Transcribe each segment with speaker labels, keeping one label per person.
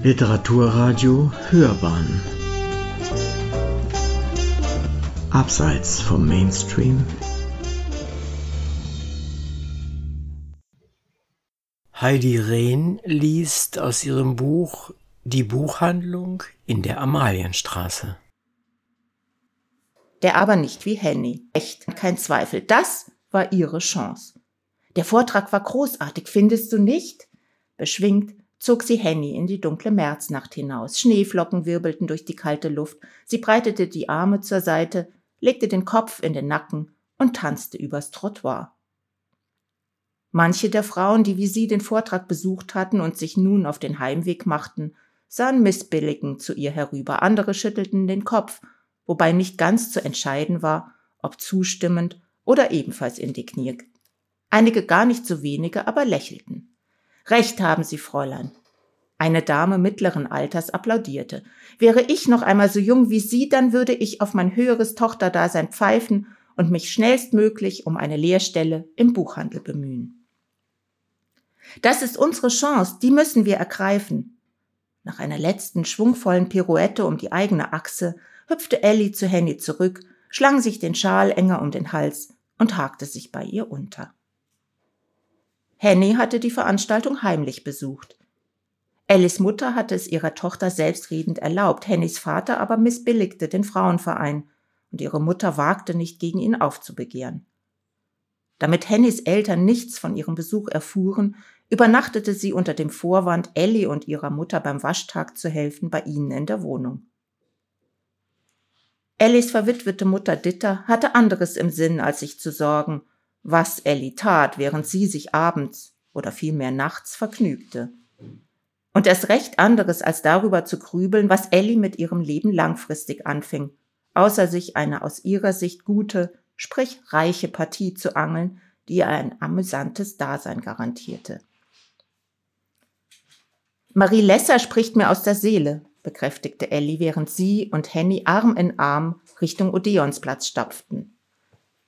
Speaker 1: Literaturradio Hörbahn Abseits vom Mainstream
Speaker 2: Heidi Rehn liest aus ihrem Buch Die Buchhandlung in der Amalienstraße.
Speaker 3: Der aber nicht wie Henny. Echt, kein Zweifel. Das war ihre Chance. Der Vortrag war großartig, findest du nicht? Beschwingt zog sie Henny in die dunkle Märznacht hinaus. Schneeflocken wirbelten durch die kalte Luft. Sie breitete die Arme zur Seite, legte den Kopf in den Nacken und tanzte übers Trottoir. Manche der Frauen, die wie sie den Vortrag besucht hatten und sich nun auf den Heimweg machten, sahen missbilligend zu ihr herüber, andere schüttelten den Kopf, wobei nicht ganz zu entscheiden war, ob zustimmend oder ebenfalls indigniert. Einige gar nicht so wenige aber lächelten. Recht haben Sie, Fräulein. Eine Dame mittleren Alters applaudierte. Wäre ich noch einmal so jung wie Sie, dann würde ich auf mein höheres Tochterdasein pfeifen und mich schnellstmöglich um eine Lehrstelle im Buchhandel bemühen. Das ist unsere Chance, die müssen wir ergreifen. Nach einer letzten schwungvollen Pirouette um die eigene Achse hüpfte Ellie zu Henny zurück, schlang sich den Schal enger um den Hals und hakte sich bei ihr unter. Henny hatte die Veranstaltung heimlich besucht. Ellis Mutter hatte es ihrer Tochter selbstredend erlaubt, Hennys Vater aber missbilligte den Frauenverein, und ihre Mutter wagte nicht gegen ihn aufzubegehren. Damit Hennys Eltern nichts von ihrem Besuch erfuhren, übernachtete sie unter dem Vorwand, Ellie und ihrer Mutter beim Waschtag zu helfen, bei ihnen in der Wohnung. Ellis verwitwete Mutter Ditter hatte anderes im Sinn, als sich zu sorgen was Ellie tat, während sie sich abends oder vielmehr nachts vergnügte. Und erst recht anderes, als darüber zu grübeln, was Ellie mit ihrem Leben langfristig anfing, außer sich eine aus ihrer Sicht gute, sprich reiche Partie zu angeln, die ihr ein amüsantes Dasein garantierte. Marie Lesser spricht mir aus der Seele, bekräftigte Ellie, während sie und Henny Arm in Arm Richtung Odeonsplatz stapften.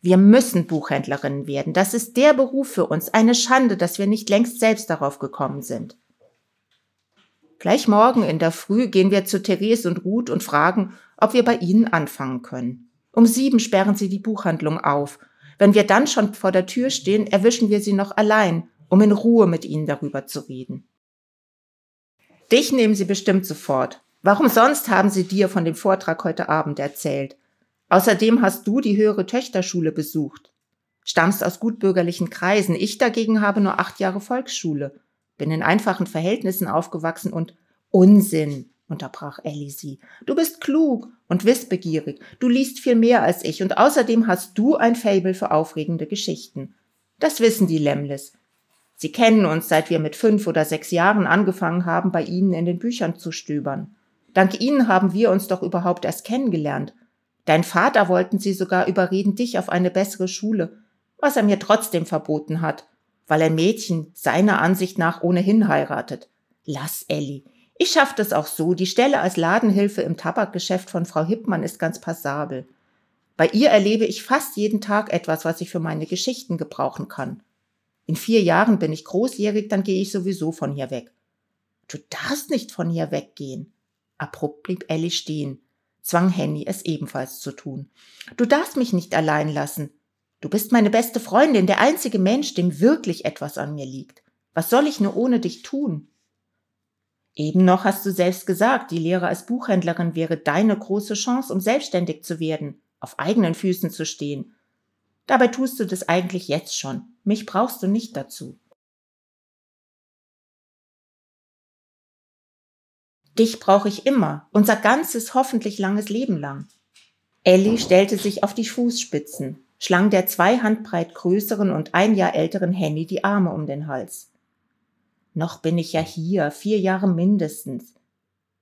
Speaker 3: Wir müssen Buchhändlerinnen werden. Das ist der Beruf für uns. Eine Schande, dass wir nicht längst selbst darauf gekommen sind. Gleich morgen in der Früh gehen wir zu Therese und Ruth und fragen, ob wir bei ihnen anfangen können. Um sieben sperren sie die Buchhandlung auf. Wenn wir dann schon vor der Tür stehen, erwischen wir sie noch allein, um in Ruhe mit ihnen darüber zu reden. Dich nehmen sie bestimmt sofort. Warum sonst haben sie dir von dem Vortrag heute Abend erzählt? Außerdem hast du die höhere Töchterschule besucht, stammst aus gutbürgerlichen Kreisen. Ich dagegen habe nur acht Jahre Volksschule, bin in einfachen Verhältnissen aufgewachsen und Unsinn, unterbrach Ellie sie. Du bist klug und wissbegierig. Du liest viel mehr als ich und außerdem hast du ein Fable für aufregende Geschichten. Das wissen die Lemles. Sie kennen uns, seit wir mit fünf oder sechs Jahren angefangen haben, bei ihnen in den Büchern zu stöbern. Dank ihnen haben wir uns doch überhaupt erst kennengelernt. Dein Vater wollten sie sogar überreden, dich auf eine bessere Schule, was er mir trotzdem verboten hat, weil ein Mädchen seiner Ansicht nach ohnehin heiratet. Lass, Elli. Ich schaff das auch so. Die Stelle als Ladenhilfe im Tabakgeschäft von Frau Hippmann ist ganz passabel. Bei ihr erlebe ich fast jeden Tag etwas, was ich für meine Geschichten gebrauchen kann. In vier Jahren bin ich großjährig, dann gehe ich sowieso von hier weg. Du darfst nicht von hier weggehen. Abrupt blieb Ellie stehen zwang Henny es ebenfalls zu tun. Du darfst mich nicht allein lassen. Du bist meine beste Freundin, der einzige Mensch, dem wirklich etwas an mir liegt. Was soll ich nur ohne dich tun? Eben noch hast du selbst gesagt, die Lehre als Buchhändlerin wäre deine große Chance, um selbstständig zu werden, auf eigenen Füßen zu stehen. Dabei tust du das eigentlich jetzt schon. Mich brauchst du nicht dazu. Dich brauche ich immer, unser ganzes hoffentlich langes Leben lang. Ellie stellte sich auf die Fußspitzen, schlang der zwei Handbreit größeren und ein Jahr älteren Henny die Arme um den Hals. Noch bin ich ja hier, vier Jahre mindestens.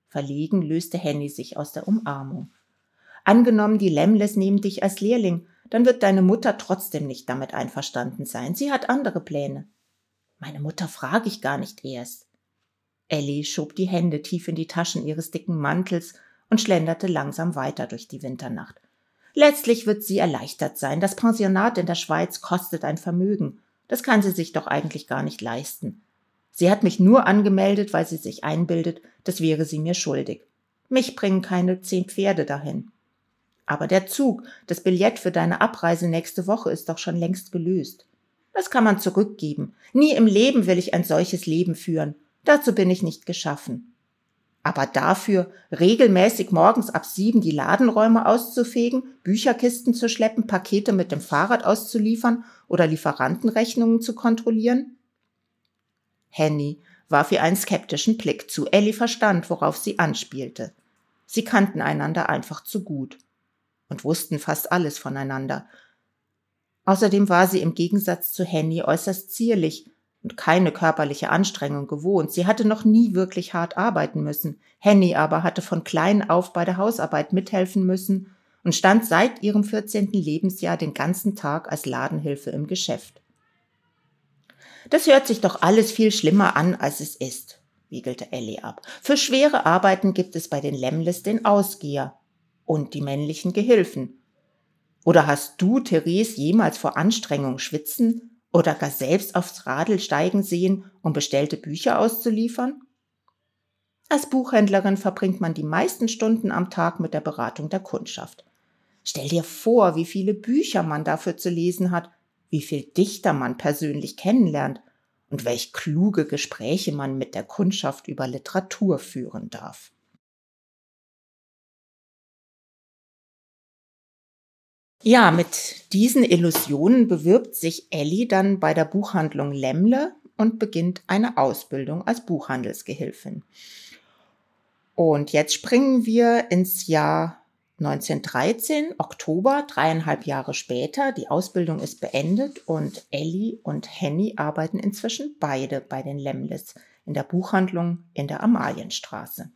Speaker 3: Verlegen löste Henny sich aus der Umarmung. Angenommen, die Lemles nehmen dich als Lehrling, dann wird deine Mutter trotzdem nicht damit einverstanden sein. Sie hat andere Pläne. Meine Mutter frage ich gar nicht erst. Ellie schob die Hände tief in die Taschen ihres dicken Mantels und schlenderte langsam weiter durch die Winternacht. Letztlich wird sie erleichtert sein. Das Pensionat in der Schweiz kostet ein Vermögen. Das kann sie sich doch eigentlich gar nicht leisten. Sie hat mich nur angemeldet, weil sie sich einbildet, das wäre sie mir schuldig. Mich bringen keine zehn Pferde dahin. Aber der Zug, das Billett für deine Abreise nächste Woche ist doch schon längst gelöst. Das kann man zurückgeben. Nie im Leben will ich ein solches Leben führen. Dazu bin ich nicht geschaffen. Aber dafür regelmäßig morgens ab sieben die Ladenräume auszufegen, Bücherkisten zu schleppen, Pakete mit dem Fahrrad auszuliefern oder Lieferantenrechnungen zu kontrollieren? Henny warf ihr einen skeptischen Blick zu. Ellie verstand, worauf sie anspielte. Sie kannten einander einfach zu gut und wussten fast alles voneinander. Außerdem war sie im Gegensatz zu Henny äußerst zierlich und keine körperliche Anstrengung gewohnt. Sie hatte noch nie wirklich hart arbeiten müssen. Henny aber hatte von klein auf bei der Hausarbeit mithelfen müssen und stand seit ihrem 14. Lebensjahr den ganzen Tag als Ladenhilfe im Geschäft. Das hört sich doch alles viel schlimmer an, als es ist, wiegelte Ellie ab. Für schwere Arbeiten gibt es bei den Lemles den Ausgeher und die männlichen Gehilfen. Oder hast du, Therese, jemals vor Anstrengung schwitzen oder gar selbst aufs Radl steigen sehen, um bestellte Bücher auszuliefern? Als Buchhändlerin verbringt man die meisten Stunden am Tag mit der Beratung der Kundschaft. Stell dir vor, wie viele Bücher man dafür zu lesen hat, wie viel Dichter man persönlich kennenlernt und welch kluge Gespräche man mit der Kundschaft über Literatur führen darf. Ja, mit diesen Illusionen bewirbt sich Ellie dann bei der Buchhandlung Lemmle und beginnt eine Ausbildung als Buchhandelsgehilfin. Und jetzt springen wir ins Jahr 1913, Oktober, dreieinhalb Jahre später. Die Ausbildung ist beendet und Ellie und Henny arbeiten inzwischen beide bei den Lemles in der Buchhandlung in der Amalienstraße.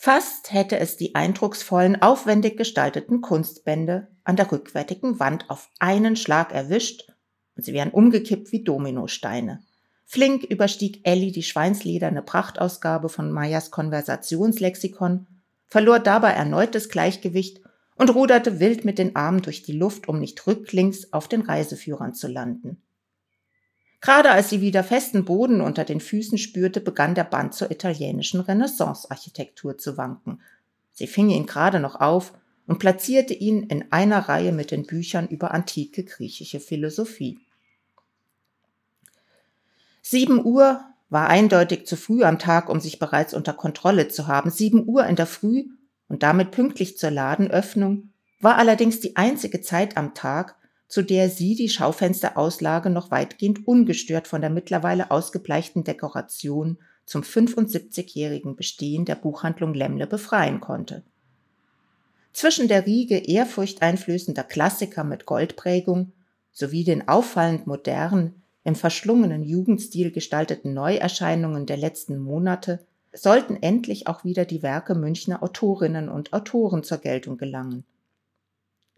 Speaker 3: Fast hätte es die eindrucksvollen, aufwendig gestalteten Kunstbände an der rückwärtigen Wand auf einen Schlag erwischt und sie wären umgekippt wie Dominosteine. Flink überstieg Ellie die schweinslederne Prachtausgabe von Meyers Konversationslexikon, verlor dabei erneut das Gleichgewicht und ruderte wild mit den Armen durch die Luft, um nicht rücklings auf den Reiseführern zu landen. Gerade als sie wieder festen Boden unter den Füßen spürte, begann der Band zur italienischen Renaissance-Architektur zu wanken. Sie fing ihn gerade noch auf und platzierte ihn in einer Reihe mit den Büchern über antike griechische Philosophie. Sieben Uhr war eindeutig zu früh am Tag, um sich bereits unter Kontrolle zu haben. Sieben Uhr in der Früh und damit pünktlich zur Ladenöffnung war allerdings die einzige Zeit am Tag, zu der sie die Schaufensterauslage noch weitgehend ungestört von der mittlerweile ausgebleichten Dekoration zum 75-jährigen Bestehen der Buchhandlung Lemmle befreien konnte. Zwischen der Riege ehrfurchteinflößender Klassiker mit Goldprägung sowie den auffallend modernen, im verschlungenen Jugendstil gestalteten Neuerscheinungen der letzten Monate sollten endlich auch wieder die Werke Münchner Autorinnen und Autoren zur Geltung gelangen.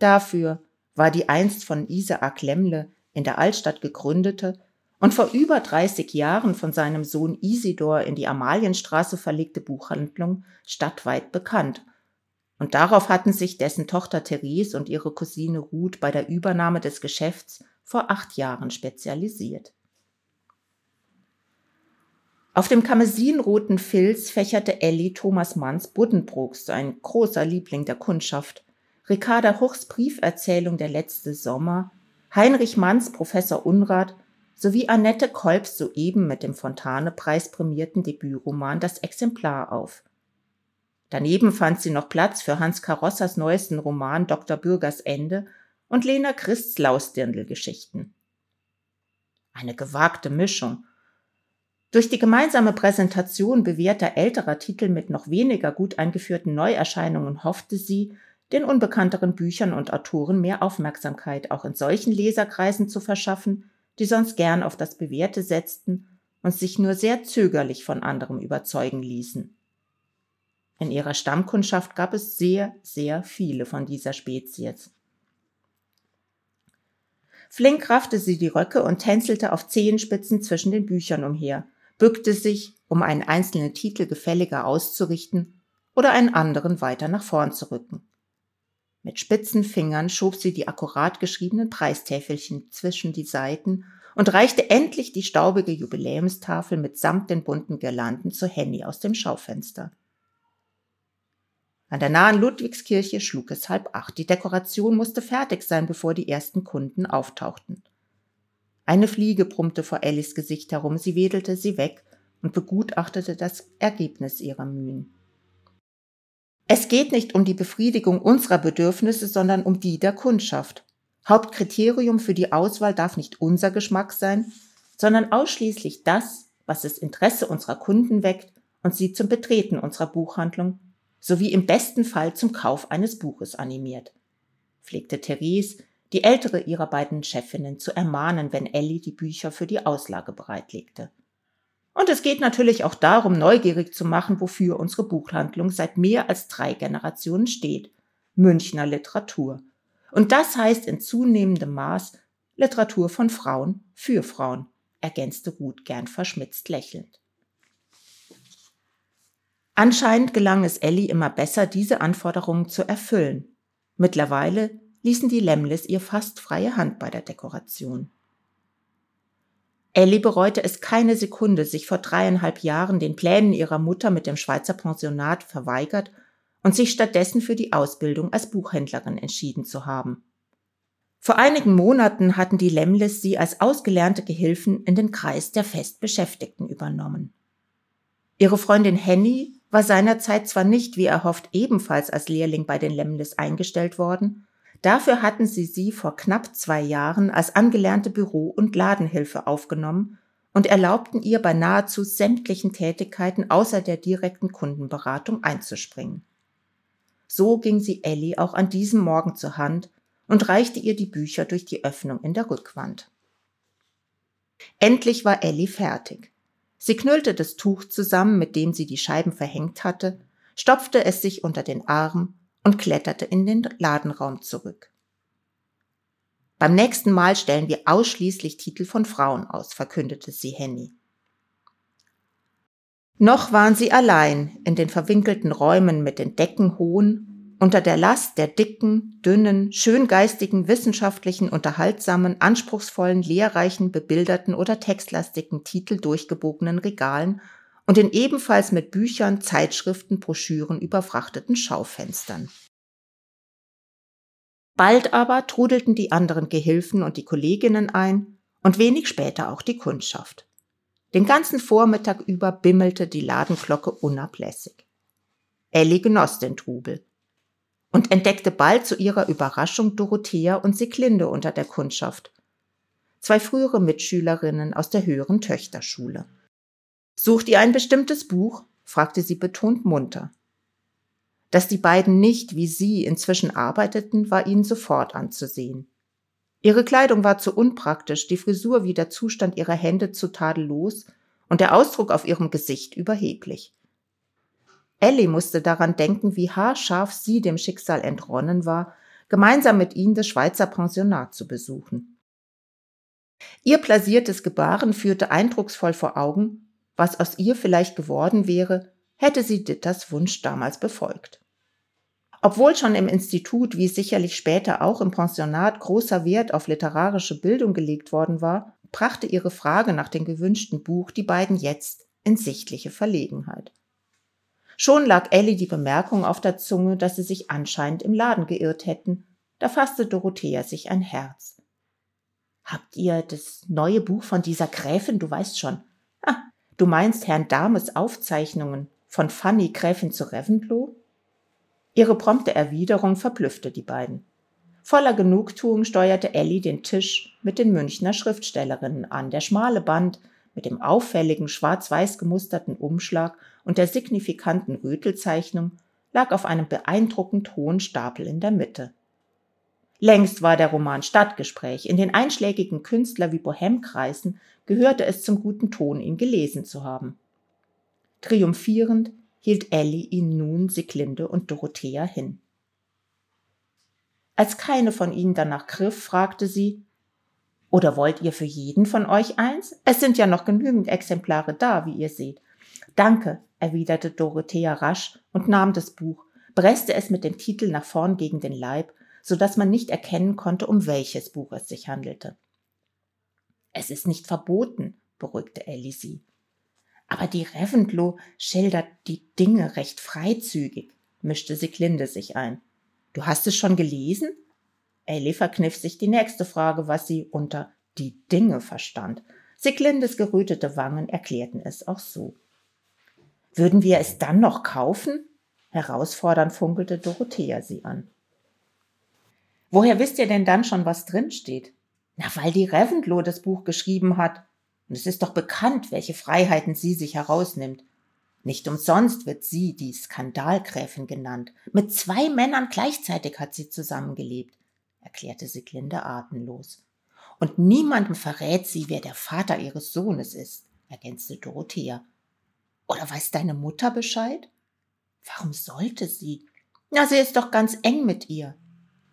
Speaker 3: Dafür war die einst von Isaak Lemmle in der Altstadt gegründete und vor über 30 Jahren von seinem Sohn Isidor in die Amalienstraße verlegte Buchhandlung stadtweit bekannt. Und darauf hatten sich dessen Tochter Therese und ihre Cousine Ruth bei der Übernahme des Geschäfts vor acht Jahren spezialisiert. Auf dem kamesinroten Filz fächerte Elli Thomas Manns Buddenbrooks, ein großer Liebling der Kundschaft, Ricarda Huchs Brieferzählung Der letzte Sommer, Heinrich Manns Professor Unrat sowie Annette Kolbs soeben mit dem Fontane-Preis prämierten Debütroman Das Exemplar auf. Daneben fand sie noch Platz für Hans Karossas neuesten Roman Dr. Bürgers Ende und Lena Christs Lausdirndl-Geschichten. Eine gewagte Mischung. Durch die gemeinsame Präsentation bewährter älterer Titel mit noch weniger gut eingeführten Neuerscheinungen hoffte sie, den unbekannteren Büchern und Autoren mehr Aufmerksamkeit auch in solchen Leserkreisen zu verschaffen, die sonst gern auf das Bewährte setzten und sich nur sehr zögerlich von anderem überzeugen ließen. In ihrer Stammkundschaft gab es sehr, sehr viele von dieser Spezies. Flink raffte sie die Röcke und tänzelte auf Zehenspitzen zwischen den Büchern umher, bückte sich, um einen einzelnen Titel gefälliger auszurichten oder einen anderen weiter nach vorn zu rücken. Mit spitzen Fingern schob sie die akkurat geschriebenen Preistäfelchen zwischen die Seiten und reichte endlich die staubige Jubiläumstafel mitsamt den bunten Girlanden zu Henny aus dem Schaufenster. An der nahen Ludwigskirche schlug es halb acht. Die Dekoration musste fertig sein, bevor die ersten Kunden auftauchten. Eine Fliege brummte vor Ellis Gesicht herum, sie wedelte sie weg und begutachtete das Ergebnis ihrer Mühen. Es geht nicht um die Befriedigung unserer Bedürfnisse, sondern um die der Kundschaft. Hauptkriterium für die Auswahl darf nicht unser Geschmack sein, sondern ausschließlich das, was das Interesse unserer Kunden weckt und sie zum Betreten unserer Buchhandlung sowie im besten Fall zum Kauf eines Buches animiert, pflegte Therese, die ältere ihrer beiden Chefinnen, zu ermahnen, wenn Ellie die Bücher für die Auslage bereitlegte. Und es geht natürlich auch darum, neugierig zu machen, wofür unsere Buchhandlung seit mehr als drei Generationen steht. Münchner Literatur. Und das heißt in zunehmendem Maß Literatur von Frauen für Frauen, ergänzte Ruth gern verschmitzt lächelnd. Anscheinend gelang es Ellie immer besser, diese Anforderungen zu erfüllen. Mittlerweile ließen die Lemles ihr fast freie Hand bei der Dekoration. Ellie bereute es keine Sekunde, sich vor dreieinhalb Jahren den Plänen ihrer Mutter mit dem Schweizer Pensionat verweigert und sich stattdessen für die Ausbildung als Buchhändlerin entschieden zu haben. Vor einigen Monaten hatten die Lemles sie als ausgelernte Gehilfen in den Kreis der Festbeschäftigten übernommen. Ihre Freundin Henny war seinerzeit zwar nicht, wie erhofft, ebenfalls als Lehrling bei den Lemles eingestellt worden, dafür hatten sie sie vor knapp zwei Jahren als angelernte Büro- und Ladenhilfe aufgenommen und erlaubten ihr bei nahezu sämtlichen Tätigkeiten außer der direkten Kundenberatung einzuspringen. So ging sie Ellie auch an diesem Morgen zur Hand und reichte ihr die Bücher durch die Öffnung in der Rückwand. Endlich war Ellie fertig. Sie knüllte das Tuch zusammen, mit dem sie die Scheiben verhängt hatte, stopfte es sich unter den Arm und kletterte in den Ladenraum zurück. Beim nächsten Mal stellen wir ausschließlich Titel von Frauen aus, verkündete sie Henny. Noch waren sie allein in den verwinkelten Räumen mit den Decken hohen unter der Last der dicken, dünnen, schöngeistigen, wissenschaftlichen, unterhaltsamen, anspruchsvollen, lehrreichen, bebilderten oder textlastigen Titel durchgebogenen Regalen und in ebenfalls mit Büchern, Zeitschriften, Broschüren überfrachteten Schaufenstern. Bald aber trudelten die anderen Gehilfen und die Kolleginnen ein und wenig später auch die Kundschaft. Den ganzen Vormittag über bimmelte die Ladenglocke unablässig. Ellie genoss den Trubel und entdeckte bald zu ihrer Überraschung Dorothea und Siglinde unter der Kundschaft, zwei frühere Mitschülerinnen aus der höheren Töchterschule. Sucht ihr ein bestimmtes Buch? fragte sie betont munter. Dass die beiden nicht wie sie inzwischen arbeiteten, war ihnen sofort anzusehen. Ihre Kleidung war zu unpraktisch, die Frisur wie der Zustand ihrer Hände zu tadellos und der Ausdruck auf ihrem Gesicht überheblich. Ellie musste daran denken, wie haarscharf sie dem Schicksal entronnen war, gemeinsam mit ihnen das Schweizer Pensionat zu besuchen. Ihr plasiertes Gebaren führte eindrucksvoll vor Augen, was aus ihr vielleicht geworden wäre, hätte sie Ditters Wunsch damals befolgt. Obwohl schon im Institut, wie sicherlich später auch im Pensionat, großer Wert auf literarische Bildung gelegt worden war, brachte ihre Frage nach dem gewünschten Buch die beiden jetzt in sichtliche Verlegenheit. Schon lag Ellie die Bemerkung auf der Zunge, dass sie sich anscheinend im Laden geirrt hätten. Da fasste Dorothea sich ein Herz. Habt ihr das neue Buch von dieser Gräfin, du weißt schon. Ah, du meinst Herrn Dames Aufzeichnungen von Fanny Gräfin zu Reventlow? Ihre prompte Erwiderung verblüffte die beiden. Voller Genugtuung steuerte Ellie den Tisch mit den Münchner Schriftstellerinnen an. Der schmale Band mit dem auffälligen schwarz-weiß gemusterten Umschlag und der signifikanten Rötelzeichnung lag auf einem beeindruckend hohen Stapel in der Mitte. Längst war der Roman Stadtgespräch. In den einschlägigen Künstler wie Bohemkreisen gehörte es zum guten Ton, ihn gelesen zu haben. Triumphierend hielt Ellie ihn nun Siglinde und Dorothea hin. Als keine von ihnen danach griff, fragte sie, oder wollt ihr für jeden von euch eins? Es sind ja noch genügend Exemplare da, wie ihr seht. Danke, erwiderte Dorothea rasch und nahm das Buch, presste es mit dem Titel nach vorn gegen den Leib, so dass man nicht erkennen konnte, um welches Buch es sich handelte. Es ist nicht verboten, beruhigte Ellie sie. Aber die Reventlow schildert die Dinge recht freizügig, mischte Siglinde sich ein. Du hast es schon gelesen? Ellie verkniff sich die nächste Frage, was sie unter die Dinge verstand. Siglindes gerötete Wangen erklärten es auch so. Würden wir es dann noch kaufen? Herausfordernd funkelte Dorothea sie an. Woher wisst ihr denn dann schon, was drinsteht? Na, weil die Reventlow das Buch geschrieben hat. Und es ist doch bekannt, welche Freiheiten sie sich herausnimmt. Nicht umsonst wird sie die Skandalgräfin genannt. Mit zwei Männern gleichzeitig hat sie zusammengelebt, erklärte Siglinde atemlos. Und niemandem verrät sie, wer der Vater ihres Sohnes ist, ergänzte Dorothea. Oder weiß deine Mutter Bescheid? Warum sollte sie? Na, sie ist doch ganz eng mit ihr.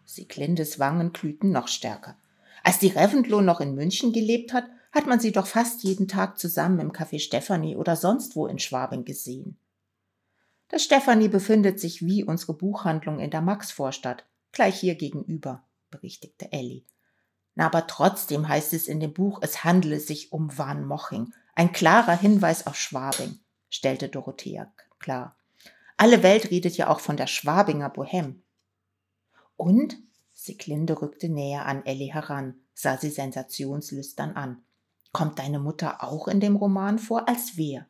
Speaker 3: Siglindes Wangen glühten noch stärker. Als die Reventlow noch in München gelebt hat, hat man sie doch fast jeden Tag zusammen im Café Stephanie oder sonst wo in Schwabing gesehen. Das Stephanie befindet sich wie unsere Buchhandlung in der Maxvorstadt, gleich hier gegenüber, berichtigte Ellie. Na, aber trotzdem heißt es in dem Buch, es handele sich um Van Moching, ein klarer Hinweis auf Schwabing stellte Dorothea klar. Alle Welt redet ja auch von der Schwabinger Bohème. Und? Siglinde rückte näher an Ellie heran, sah sie sensationslüstern an. Kommt deine Mutter auch in dem Roman vor als wer?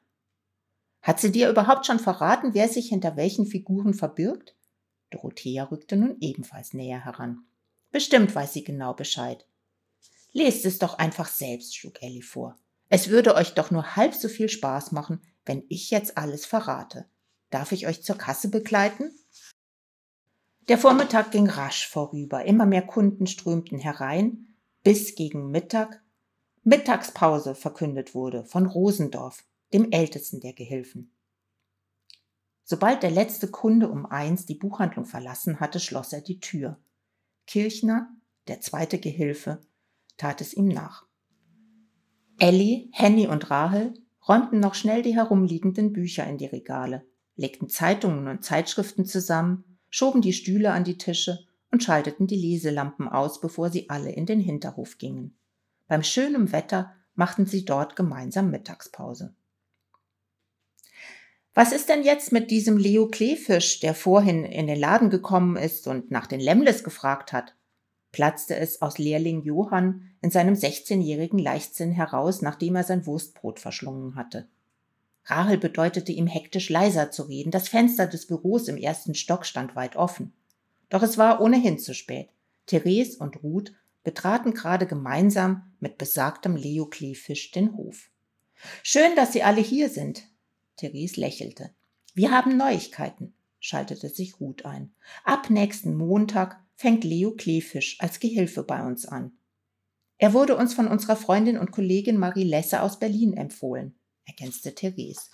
Speaker 3: Hat sie dir überhaupt schon verraten, wer sich hinter welchen Figuren verbirgt? Dorothea rückte nun ebenfalls näher heran. Bestimmt weiß sie genau Bescheid. Lest es doch einfach selbst, schlug Ellie vor. Es würde euch doch nur halb so viel Spaß machen, wenn ich jetzt alles verrate. Darf ich euch zur Kasse begleiten? Der Vormittag ging rasch vorüber, immer mehr Kunden strömten herein, bis gegen Mittag Mittagspause verkündet wurde von Rosendorf, dem ältesten der Gehilfen. Sobald der letzte Kunde um eins die Buchhandlung verlassen hatte, schloss er die Tür. Kirchner, der zweite Gehilfe, tat es ihm nach. Elli, Henny und Rahel räumten noch schnell die herumliegenden Bücher in die Regale, legten Zeitungen und Zeitschriften zusammen, schoben die Stühle an die Tische und schalteten die Leselampen aus, bevor sie alle in den Hinterhof gingen. Beim schönen Wetter machten sie dort gemeinsam Mittagspause. Was ist denn jetzt mit diesem Leo Kleefisch, der vorhin in den Laden gekommen ist und nach den Lemles gefragt hat? platzte es aus Lehrling Johann in seinem 16-jährigen Leichtsinn heraus, nachdem er sein Wurstbrot verschlungen hatte. Rahel bedeutete ihm hektisch leiser zu reden. Das Fenster des Büros im ersten Stock stand weit offen. Doch es war ohnehin zu spät. Therese und Ruth betraten gerade gemeinsam mit besagtem Leo Kleefisch den Hof. Schön, dass Sie alle hier sind. Therese lächelte. Wir haben Neuigkeiten, schaltete sich Ruth ein. Ab nächsten Montag fängt Leo Kleefisch als Gehilfe bei uns an. Er wurde uns von unserer Freundin und Kollegin Marie Lesse aus Berlin empfohlen, ergänzte Therese.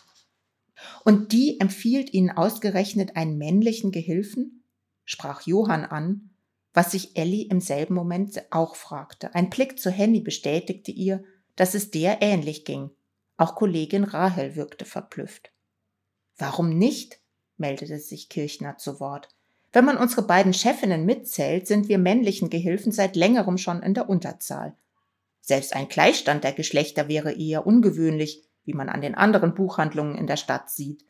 Speaker 3: Und die empfiehlt Ihnen ausgerechnet einen männlichen Gehilfen? sprach Johann an, was sich Ellie im selben Moment auch fragte. Ein Blick zu Henny bestätigte ihr, dass es der ähnlich ging. Auch Kollegin Rahel wirkte verblüfft. Warum nicht? meldete sich Kirchner zu Wort. Wenn man unsere beiden Chefinnen mitzählt, sind wir männlichen Gehilfen seit längerem schon in der Unterzahl. Selbst ein Gleichstand der Geschlechter wäre eher ungewöhnlich, wie man an den anderen Buchhandlungen in der Stadt sieht.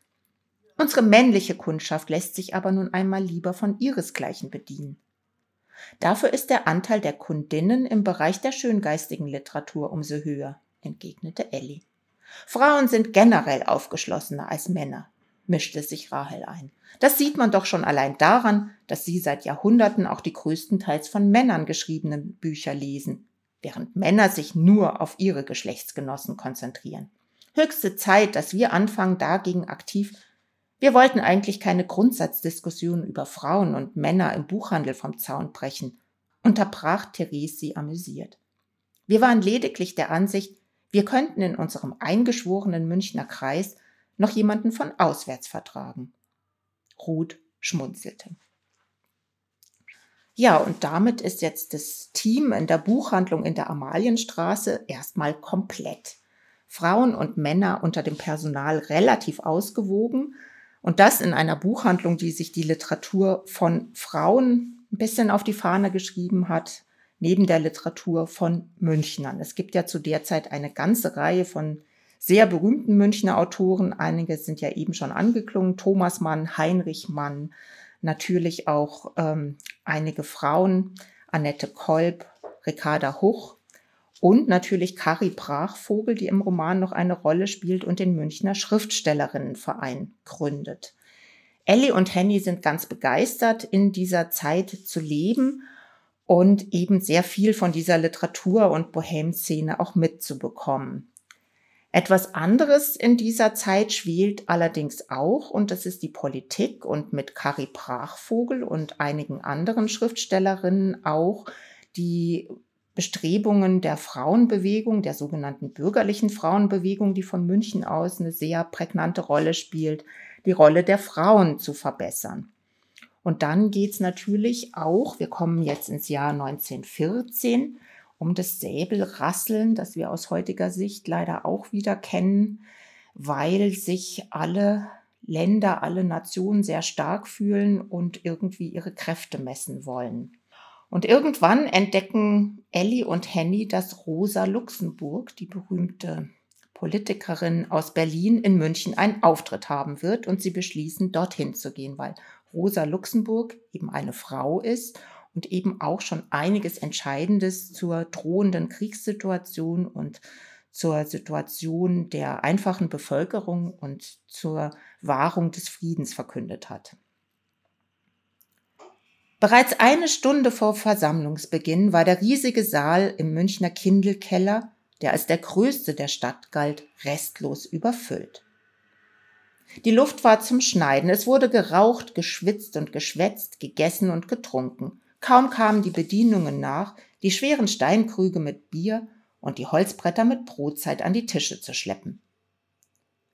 Speaker 3: Unsere männliche Kundschaft lässt sich aber nun einmal lieber von ihresgleichen bedienen. Dafür ist der Anteil der Kundinnen im Bereich der schöngeistigen Literatur umso höher, entgegnete Ellie. Frauen sind generell aufgeschlossener als Männer mischte sich Rahel ein. Das sieht man doch schon allein daran, dass sie seit Jahrhunderten auch die größtenteils von Männern geschriebenen Bücher lesen, während Männer sich nur auf ihre Geschlechtsgenossen konzentrieren. Höchste Zeit, dass wir anfangen, dagegen aktiv. Wir wollten eigentlich keine Grundsatzdiskussion über Frauen und Männer im Buchhandel vom Zaun brechen, unterbrach Therese sie amüsiert. Wir waren lediglich der Ansicht, wir könnten in unserem eingeschworenen Münchner Kreis noch jemanden von auswärts vertragen. Ruth schmunzelte. Ja, und damit ist jetzt das Team in der Buchhandlung in der Amalienstraße erstmal komplett. Frauen und Männer unter dem Personal relativ ausgewogen und das in einer Buchhandlung, die sich die Literatur von Frauen ein bisschen auf die Fahne geschrieben hat, neben der Literatur von Münchnern. Es gibt ja zu der Zeit eine ganze Reihe von sehr berühmten Münchner Autoren. Einige sind ja eben schon angeklungen. Thomas Mann, Heinrich Mann, natürlich auch ähm, einige Frauen, Annette Kolb, Ricarda Huch und natürlich Kari Brachvogel, die im Roman noch eine Rolle spielt und den Münchner Schriftstellerinnenverein gründet. Ellie und Henny sind ganz begeistert, in dieser Zeit zu leben und eben sehr viel von dieser Literatur- und Bohem-Szene auch mitzubekommen. Etwas anderes in dieser Zeit schwelt allerdings auch, und das ist die Politik und mit Kari Brachvogel und einigen anderen Schriftstellerinnen auch die Bestrebungen der Frauenbewegung, der sogenannten bürgerlichen Frauenbewegung, die von München aus eine sehr prägnante Rolle spielt, die Rolle der Frauen zu verbessern. Und dann geht's natürlich auch, wir kommen jetzt ins Jahr 1914, um das Säbelrasseln, das wir aus heutiger Sicht leider auch wieder kennen, weil sich alle Länder, alle Nationen sehr stark fühlen und irgendwie ihre Kräfte messen wollen. Und irgendwann entdecken Ellie und Henny, dass Rosa Luxemburg, die berühmte Politikerin aus Berlin, in München einen Auftritt haben wird und sie beschließen, dorthin zu gehen, weil Rosa Luxemburg eben eine Frau ist und eben auch schon einiges Entscheidendes zur drohenden Kriegssituation und zur Situation der einfachen Bevölkerung und zur Wahrung des Friedens verkündet hat. Bereits eine Stunde vor Versammlungsbeginn war der riesige Saal im Münchner Kindelkeller, der als der größte der Stadt galt, restlos überfüllt. Die Luft war zum Schneiden, es wurde geraucht, geschwitzt und geschwätzt, gegessen und getrunken. Kaum kamen die Bedienungen nach, die schweren Steinkrüge mit Bier und die Holzbretter mit Brotzeit an die Tische zu schleppen.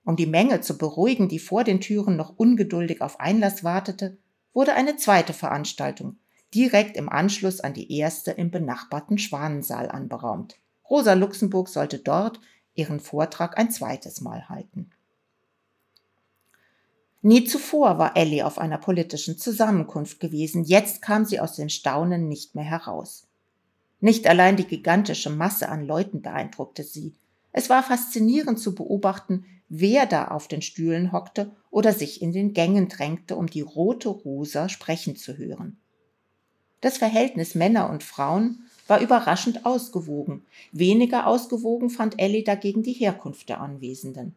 Speaker 3: Um die Menge zu beruhigen, die vor den Türen noch ungeduldig auf Einlass wartete, wurde eine zweite Veranstaltung direkt im Anschluss an die erste im benachbarten Schwanensaal anberaumt. Rosa Luxemburg sollte dort ihren Vortrag ein zweites Mal halten. Nie zuvor war Ellie auf einer politischen Zusammenkunft gewesen, jetzt kam sie aus dem Staunen nicht mehr heraus. Nicht allein die gigantische Masse an Leuten beeindruckte sie, es war faszinierend zu beobachten, wer da auf den Stühlen hockte oder sich in den Gängen drängte, um die rote Rosa sprechen zu hören. Das Verhältnis Männer und Frauen war überraschend ausgewogen. Weniger ausgewogen fand Ellie dagegen die Herkunft der Anwesenden.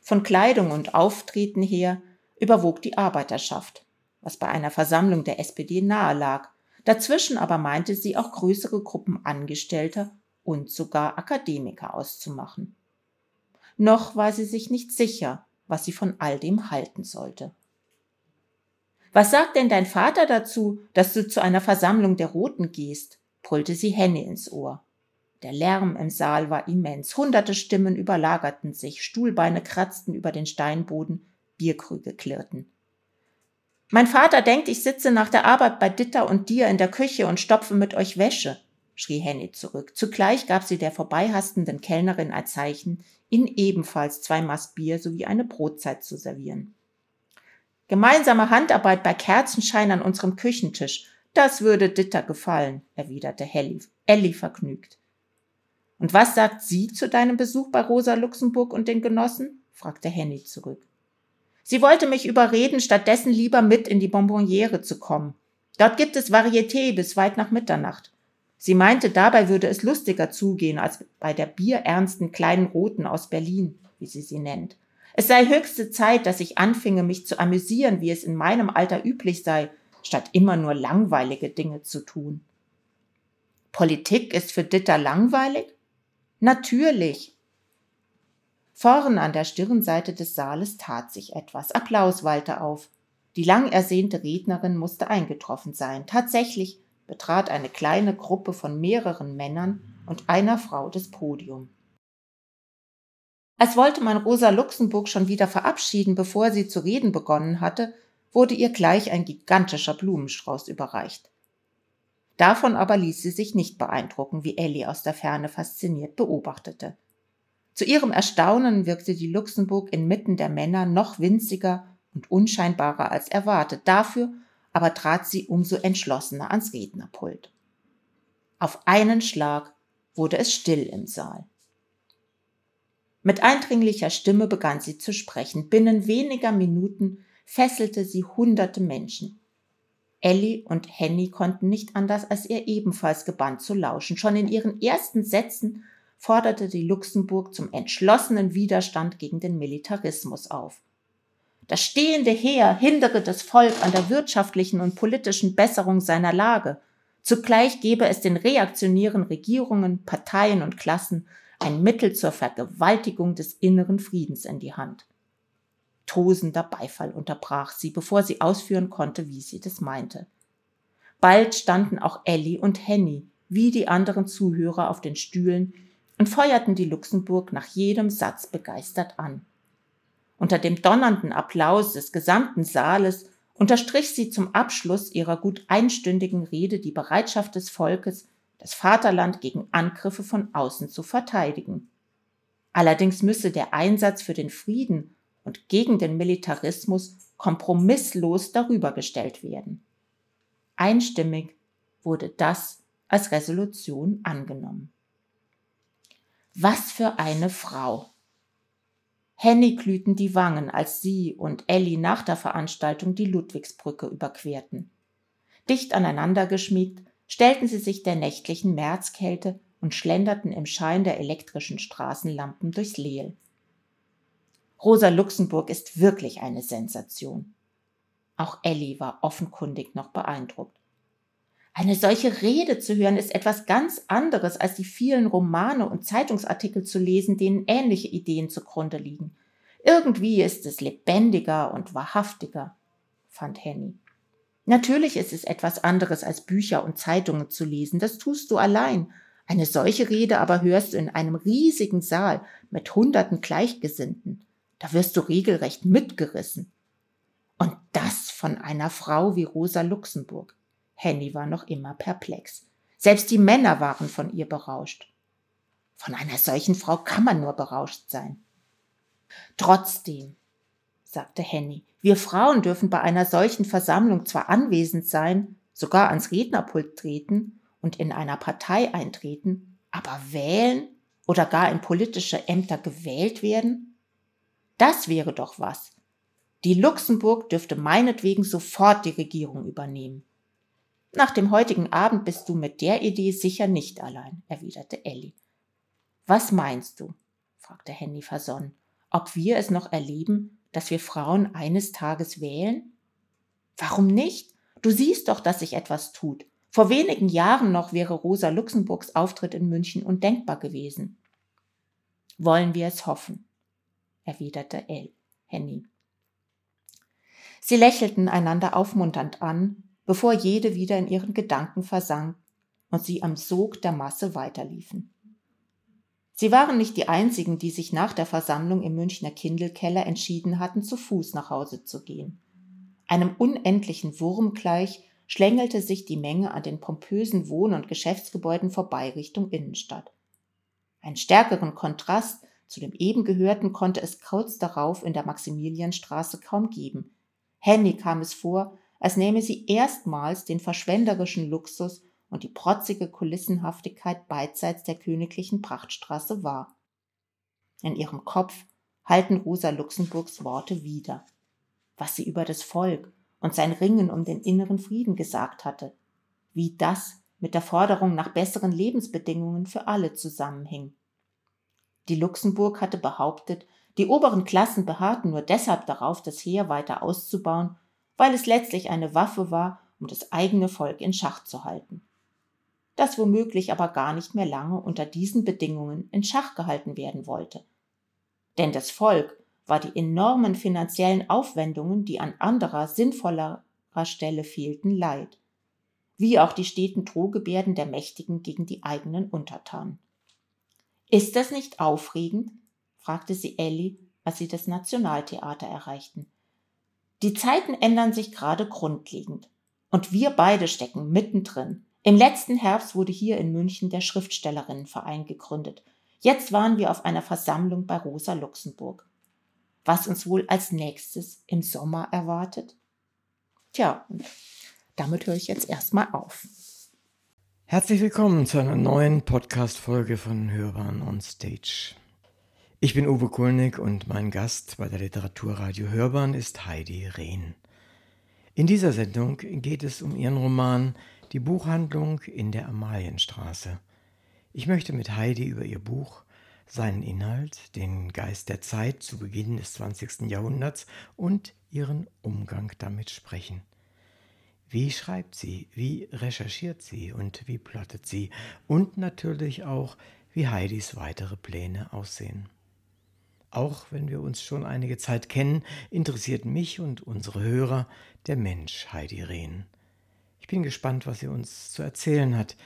Speaker 3: Von Kleidung und Auftreten her überwog die Arbeiterschaft, was bei einer Versammlung der SPD nahe lag. Dazwischen aber meinte sie auch größere Gruppen Angestellter und sogar Akademiker auszumachen. Noch war sie sich nicht sicher, was sie von all dem halten sollte. Was sagt denn dein Vater dazu, dass du zu einer Versammlung der Roten gehst? brüllte sie Henne ins Ohr. Der Lärm im Saal war immens. Hunderte Stimmen überlagerten sich, Stuhlbeine kratzten über den Steinboden, Bierkrüge klirrten. Mein Vater denkt, ich sitze nach der Arbeit bei Ditter und dir in der Küche und stopfe mit euch Wäsche, schrie Henny zurück. Zugleich gab sie der vorbeihastenden Kellnerin ein Zeichen, ihnen ebenfalls zwei Maß Bier sowie eine Brotzeit zu servieren. Gemeinsame Handarbeit bei Kerzenschein an unserem Küchentisch, das würde Ditter gefallen, erwiderte Helly, Ellie vergnügt. Und was sagt sie zu deinem Besuch bei Rosa Luxemburg und den Genossen? fragte Henny zurück. Sie wollte mich überreden, stattdessen lieber mit in die Bonbonniere zu kommen. Dort gibt es Varieté bis weit nach Mitternacht. Sie meinte, dabei würde es lustiger zugehen als bei der bierernsten kleinen Roten aus Berlin, wie sie sie nennt. Es sei höchste Zeit, dass ich anfinge, mich zu amüsieren, wie es in meinem Alter üblich sei, statt immer nur langweilige Dinge zu tun. Politik ist für Ditter langweilig? Natürlich. Vorn an der Stirnseite des Saales tat sich etwas. Applaus wallte auf. Die lang ersehnte Rednerin musste eingetroffen sein. Tatsächlich betrat eine kleine Gruppe von mehreren Männern und einer Frau das Podium. Als wollte man Rosa Luxemburg schon wieder verabschieden, bevor sie zu reden begonnen hatte, wurde ihr gleich ein gigantischer Blumenstrauß überreicht. Davon aber ließ sie sich nicht beeindrucken, wie Ellie aus der Ferne fasziniert beobachtete. Zu ihrem Erstaunen wirkte die Luxemburg inmitten der Männer noch winziger und unscheinbarer als erwartet. Dafür aber trat sie umso entschlossener ans Rednerpult. Auf einen Schlag wurde es still im Saal. Mit eindringlicher Stimme begann sie zu sprechen. Binnen weniger Minuten fesselte sie hunderte Menschen. Ellie und Henny konnten nicht anders, als ihr ebenfalls gebannt zu lauschen. Schon in ihren ersten Sätzen forderte die Luxemburg zum entschlossenen Widerstand gegen den Militarismus auf. Das stehende Heer hindere das Volk an der wirtschaftlichen und politischen Besserung seiner Lage. Zugleich gebe es den reaktionären Regierungen, Parteien und Klassen ein Mittel zur Vergewaltigung des inneren Friedens in die Hand. Tosender Beifall unterbrach sie, bevor sie ausführen konnte, wie sie das meinte. Bald standen auch Ellie und Henny wie die anderen Zuhörer auf den Stühlen und feuerten die Luxemburg nach jedem Satz begeistert an. Unter dem donnernden Applaus des gesamten Saales unterstrich sie zum Abschluss ihrer gut einstündigen Rede die Bereitschaft des Volkes, das Vaterland gegen Angriffe von außen zu verteidigen. Allerdings müsse der Einsatz für den Frieden und gegen den Militarismus kompromisslos darüber gestellt werden. Einstimmig wurde das als Resolution angenommen. Was für eine Frau! Henny glühten die Wangen, als sie und Ellie nach der Veranstaltung die Ludwigsbrücke überquerten. Dicht aneinander geschmiegt stellten sie sich der nächtlichen Märzkälte und schlenderten im Schein der elektrischen Straßenlampen durchs Lehl. Rosa Luxemburg ist wirklich eine Sensation. Auch Ellie war offenkundig noch beeindruckt. Eine solche Rede zu hören ist etwas ganz anderes, als die vielen Romane und Zeitungsartikel zu lesen, denen ähnliche Ideen zugrunde liegen. Irgendwie ist es lebendiger und wahrhaftiger, fand Henny. Natürlich ist es etwas anderes, als Bücher und Zeitungen zu lesen, das tust du allein. Eine solche Rede aber hörst du in einem riesigen Saal mit hunderten Gleichgesinnten. Da wirst du regelrecht mitgerissen. Und das von einer Frau wie Rosa Luxemburg. Henny war noch immer perplex. Selbst die Männer waren von ihr berauscht. Von einer solchen Frau kann man nur berauscht sein. Trotzdem, sagte Henny, wir Frauen dürfen bei einer solchen Versammlung zwar anwesend sein, sogar ans Rednerpult treten und in einer Partei eintreten, aber wählen oder gar in politische Ämter gewählt werden? Das wäre doch was. Die Luxemburg dürfte meinetwegen sofort die Regierung übernehmen. Nach dem heutigen Abend bist du mit der Idee sicher nicht allein, erwiderte Ellie. Was meinst du? fragte Henny versonnen. Ob wir es noch erleben, dass wir Frauen eines Tages wählen? Warum nicht? Du siehst doch, dass sich etwas tut. Vor wenigen Jahren noch wäre Rosa Luxemburgs Auftritt in München undenkbar gewesen. Wollen wir es hoffen, erwiderte El, Henny. Sie lächelten einander aufmunternd an, bevor jede wieder in ihren Gedanken versank und sie am Sog der Masse weiterliefen. Sie waren nicht die einzigen, die sich nach der Versammlung im Münchner Kindelkeller entschieden hatten, zu Fuß nach Hause zu gehen. Einem unendlichen Wurm gleich schlängelte sich die Menge an den pompösen Wohn- und Geschäftsgebäuden vorbei Richtung Innenstadt. Einen stärkeren Kontrast zu dem eben gehörten konnte es kurz darauf in der Maximilianstraße kaum geben. Henny kam es vor, als nähme sie erstmals den verschwenderischen Luxus und die protzige Kulissenhaftigkeit beidseits der königlichen Prachtstraße wahr. In ihrem Kopf halten Rosa Luxemburgs Worte wieder, was sie über das Volk und sein Ringen um den inneren Frieden gesagt hatte, wie das mit der Forderung nach besseren Lebensbedingungen für alle zusammenhing. Die Luxemburg hatte behauptet, die oberen Klassen beharrten nur deshalb darauf, das Heer weiter auszubauen, weil es letztlich eine Waffe war, um das eigene Volk in Schach zu halten. Das womöglich aber gar nicht mehr lange unter diesen Bedingungen in Schach gehalten werden wollte. Denn das Volk war die enormen finanziellen Aufwendungen, die an anderer, sinnvollerer Stelle fehlten, leid. Wie auch die steten Drohgebärden der Mächtigen gegen die eigenen Untertanen. Ist das nicht aufregend? fragte sie Ellie, als sie das Nationaltheater erreichten. Die Zeiten ändern sich gerade grundlegend. Und wir beide stecken mittendrin. Im letzten Herbst wurde hier in München der Schriftstellerinnenverein gegründet. Jetzt waren wir auf einer Versammlung bei Rosa Luxemburg. Was uns wohl als nächstes im Sommer erwartet? Tja, damit höre ich jetzt erstmal auf.
Speaker 2: Herzlich willkommen zu einer neuen Podcast-Folge von Hörbahn on Stage. Ich bin Uwe Kulnig und mein Gast bei der Literaturradio Hörbahn ist Heidi Rehn. In dieser Sendung geht es um ihren Roman Die Buchhandlung in der Amalienstraße. Ich möchte mit Heidi über ihr Buch, seinen Inhalt, den Geist der Zeit zu Beginn des 20. Jahrhunderts und ihren Umgang damit sprechen. Wie schreibt sie, wie recherchiert sie und wie plottet sie und natürlich auch, wie Heidis weitere Pläne aussehen. Auch wenn wir uns schon einige Zeit kennen, interessiert mich und unsere Hörer der Mensch Heidi Rehn. Ich bin gespannt, was sie uns zu erzählen hat.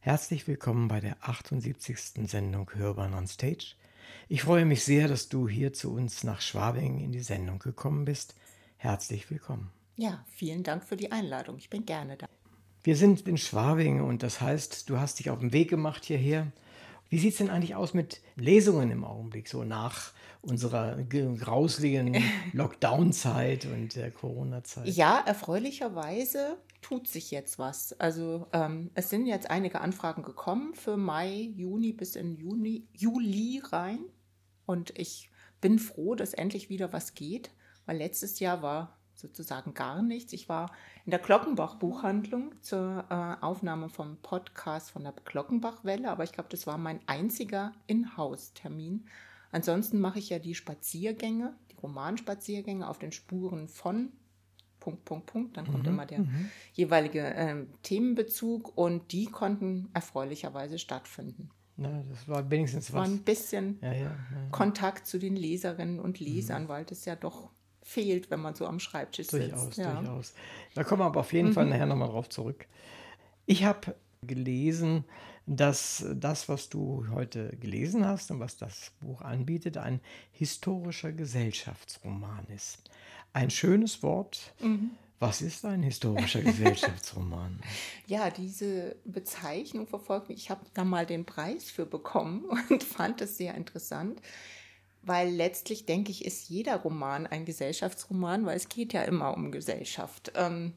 Speaker 2: Herzlich willkommen bei der 78. Sendung Hörbahn on Stage. Ich freue mich sehr, dass du hier zu uns nach Schwabing in die Sendung gekommen bist. Herzlich willkommen.
Speaker 3: Ja, vielen Dank für die Einladung. Ich bin gerne da.
Speaker 2: Wir sind in Schwabing und das heißt, du hast dich auf den Weg gemacht hierher. Wie sieht es denn eigentlich aus mit Lesungen im Augenblick, so nach unserer grausligen Lockdown-Zeit und der Corona-Zeit?
Speaker 3: Ja, erfreulicherweise tut sich jetzt was. Also ähm, es sind jetzt einige Anfragen gekommen für Mai, Juni bis in Juni, Juli rein. Und ich bin froh, dass endlich wieder was geht, weil letztes Jahr war sozusagen gar nichts. Ich war in der Glockenbach-Buchhandlung zur äh, Aufnahme vom Podcast von der Glockenbach-Welle, aber ich glaube, das war mein einziger In-House-Termin. Ansonsten mache ich ja die Spaziergänge, die Romanspaziergänge auf den Spuren von Punkt, Punkt, Punkt. Dann kommt mhm, immer der mhm. jeweilige äh, Themenbezug und die konnten erfreulicherweise stattfinden.
Speaker 2: Na, das war wenigstens was. War
Speaker 3: ein bisschen ja, ja, ja, Kontakt zu den Leserinnen und Lesern, mhm. weil das ja doch fehlt, wenn man so am Schreibtisch
Speaker 2: durchaus,
Speaker 3: sitzt.
Speaker 2: Durchaus, durchaus. Da kommen wir aber auf jeden mhm. Fall nachher nochmal drauf zurück. Ich habe gelesen, dass das, was du heute gelesen hast und was das Buch anbietet, ein historischer Gesellschaftsroman ist. Ein schönes Wort. Mhm. Was ist ein historischer Gesellschaftsroman?
Speaker 3: Ja, diese Bezeichnung verfolgt mich. Ich habe da mal den Preis für bekommen und fand es sehr interessant weil letztlich denke ich, ist jeder Roman ein Gesellschaftsroman, weil es geht ja immer um Gesellschaft. Ähm,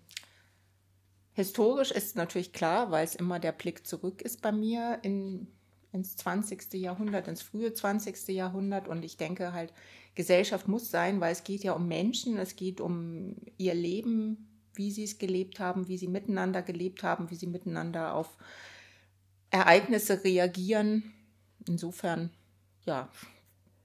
Speaker 3: historisch ist natürlich klar, weil es immer der Blick zurück ist bei mir in, ins 20. Jahrhundert, ins frühe 20. Jahrhundert und ich denke halt, Gesellschaft muss sein, weil es geht ja um Menschen, es geht um ihr Leben, wie sie es gelebt haben, wie sie miteinander gelebt haben, wie sie miteinander auf Ereignisse reagieren. Insofern, ja,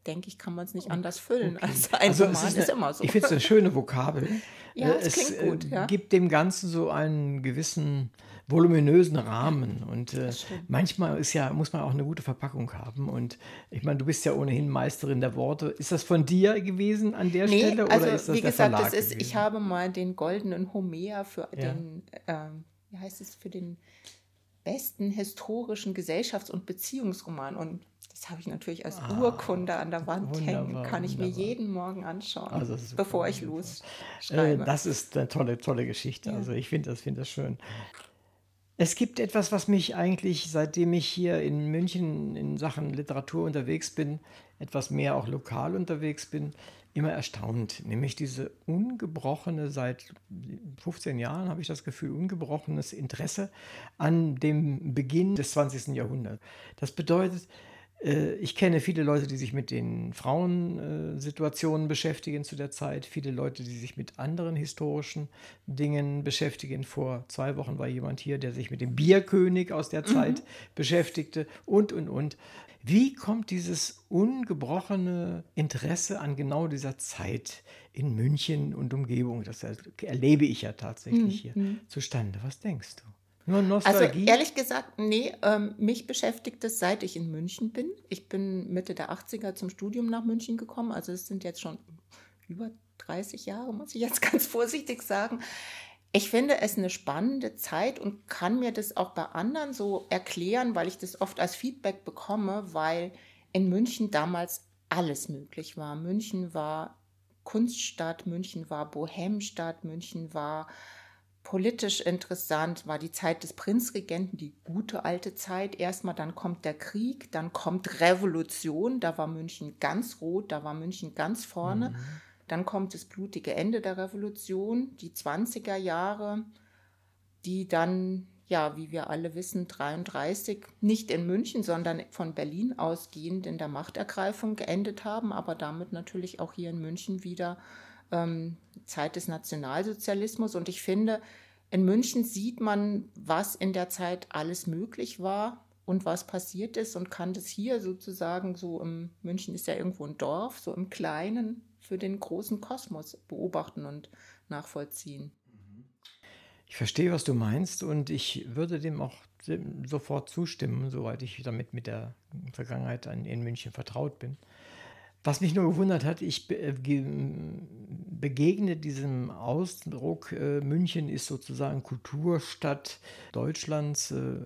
Speaker 3: denke ich, kann man es nicht anders füllen. Okay. Also ein also Roman ist, eine, ist, immer so.
Speaker 2: Ich finde es eine schöne Vokabel.
Speaker 3: ja, es klingt gut.
Speaker 2: Äh, ja. gibt dem Ganzen so einen gewissen voluminösen Rahmen. Und äh, manchmal ist ja, muss man auch eine gute Verpackung haben. Und ich meine, du bist ja ohnehin Meisterin der Worte. Ist das von dir gewesen an der nee, Stelle?
Speaker 3: Also,
Speaker 2: oder ist das
Speaker 3: wie
Speaker 2: der
Speaker 3: gesagt,
Speaker 2: Verlag
Speaker 3: das ist, ich habe mal den goldenen Homer für ja. den, ähm, wie heißt es, für den besten historischen Gesellschafts- und Beziehungsroman. Und das habe ich natürlich als ah, Urkunde an der Wand hängen. Kann ich wunderbar. mir jeden Morgen anschauen, also bevor ich losschreibe.
Speaker 2: Äh, das ist eine tolle, tolle Geschichte. Ja. Also ich finde das, find das schön. Es gibt etwas, was mich eigentlich, seitdem ich hier in München in Sachen Literatur unterwegs bin, etwas mehr auch lokal unterwegs bin, immer erstaunt, nämlich diese ungebrochene, seit 15 Jahren habe ich das Gefühl, ungebrochenes Interesse an dem Beginn des 20. Jahrhunderts. Das bedeutet, äh, ich kenne viele Leute, die sich mit den Frauensituationen beschäftigen zu der Zeit, viele Leute, die sich mit anderen historischen Dingen beschäftigen. Vor zwei Wochen war jemand hier, der sich mit dem Bierkönig aus der Zeit mhm. beschäftigte und, und, und. Wie kommt dieses ungebrochene Interesse an genau dieser Zeit in München und Umgebung, das erlebe ich ja tatsächlich mhm. hier, mhm. zustande? Was denkst du?
Speaker 3: Nur Nostalgie? Also ehrlich gesagt, nee, ähm, mich beschäftigt es, seit ich in München bin. Ich bin Mitte der 80er zum Studium nach München gekommen. Also es sind jetzt schon über 30 Jahre, muss ich jetzt ganz vorsichtig sagen. Ich finde es eine spannende Zeit und kann mir das auch bei anderen so erklären, weil ich das oft als Feedback bekomme, weil in München damals alles möglich war. München war Kunststadt, München war Bohemstadt, München war Politisch interessant war die Zeit des Prinzregenten, die gute alte Zeit. Erstmal, dann kommt der Krieg, dann kommt Revolution, da war München ganz rot, da war München ganz vorne. Mhm. Dann kommt das blutige Ende der Revolution, die 20er Jahre, die dann ja, wie wir alle wissen, 33 nicht in München, sondern von Berlin ausgehend in der Machtergreifung geendet haben, aber damit natürlich auch hier in München wieder ähm, Zeit des Nationalsozialismus. Und ich finde, in München sieht man, was in der Zeit alles möglich war und was passiert ist und kann das hier sozusagen so im München ist ja irgendwo ein Dorf, so im Kleinen für den großen Kosmos beobachten und nachvollziehen.
Speaker 2: Ich verstehe, was du meinst und ich würde dem auch sofort zustimmen, soweit ich damit mit der Vergangenheit in München vertraut bin. Was mich nur gewundert hat, ich äh, begegne diesem Ausdruck, äh, München ist sozusagen Kulturstadt Deutschlands, äh,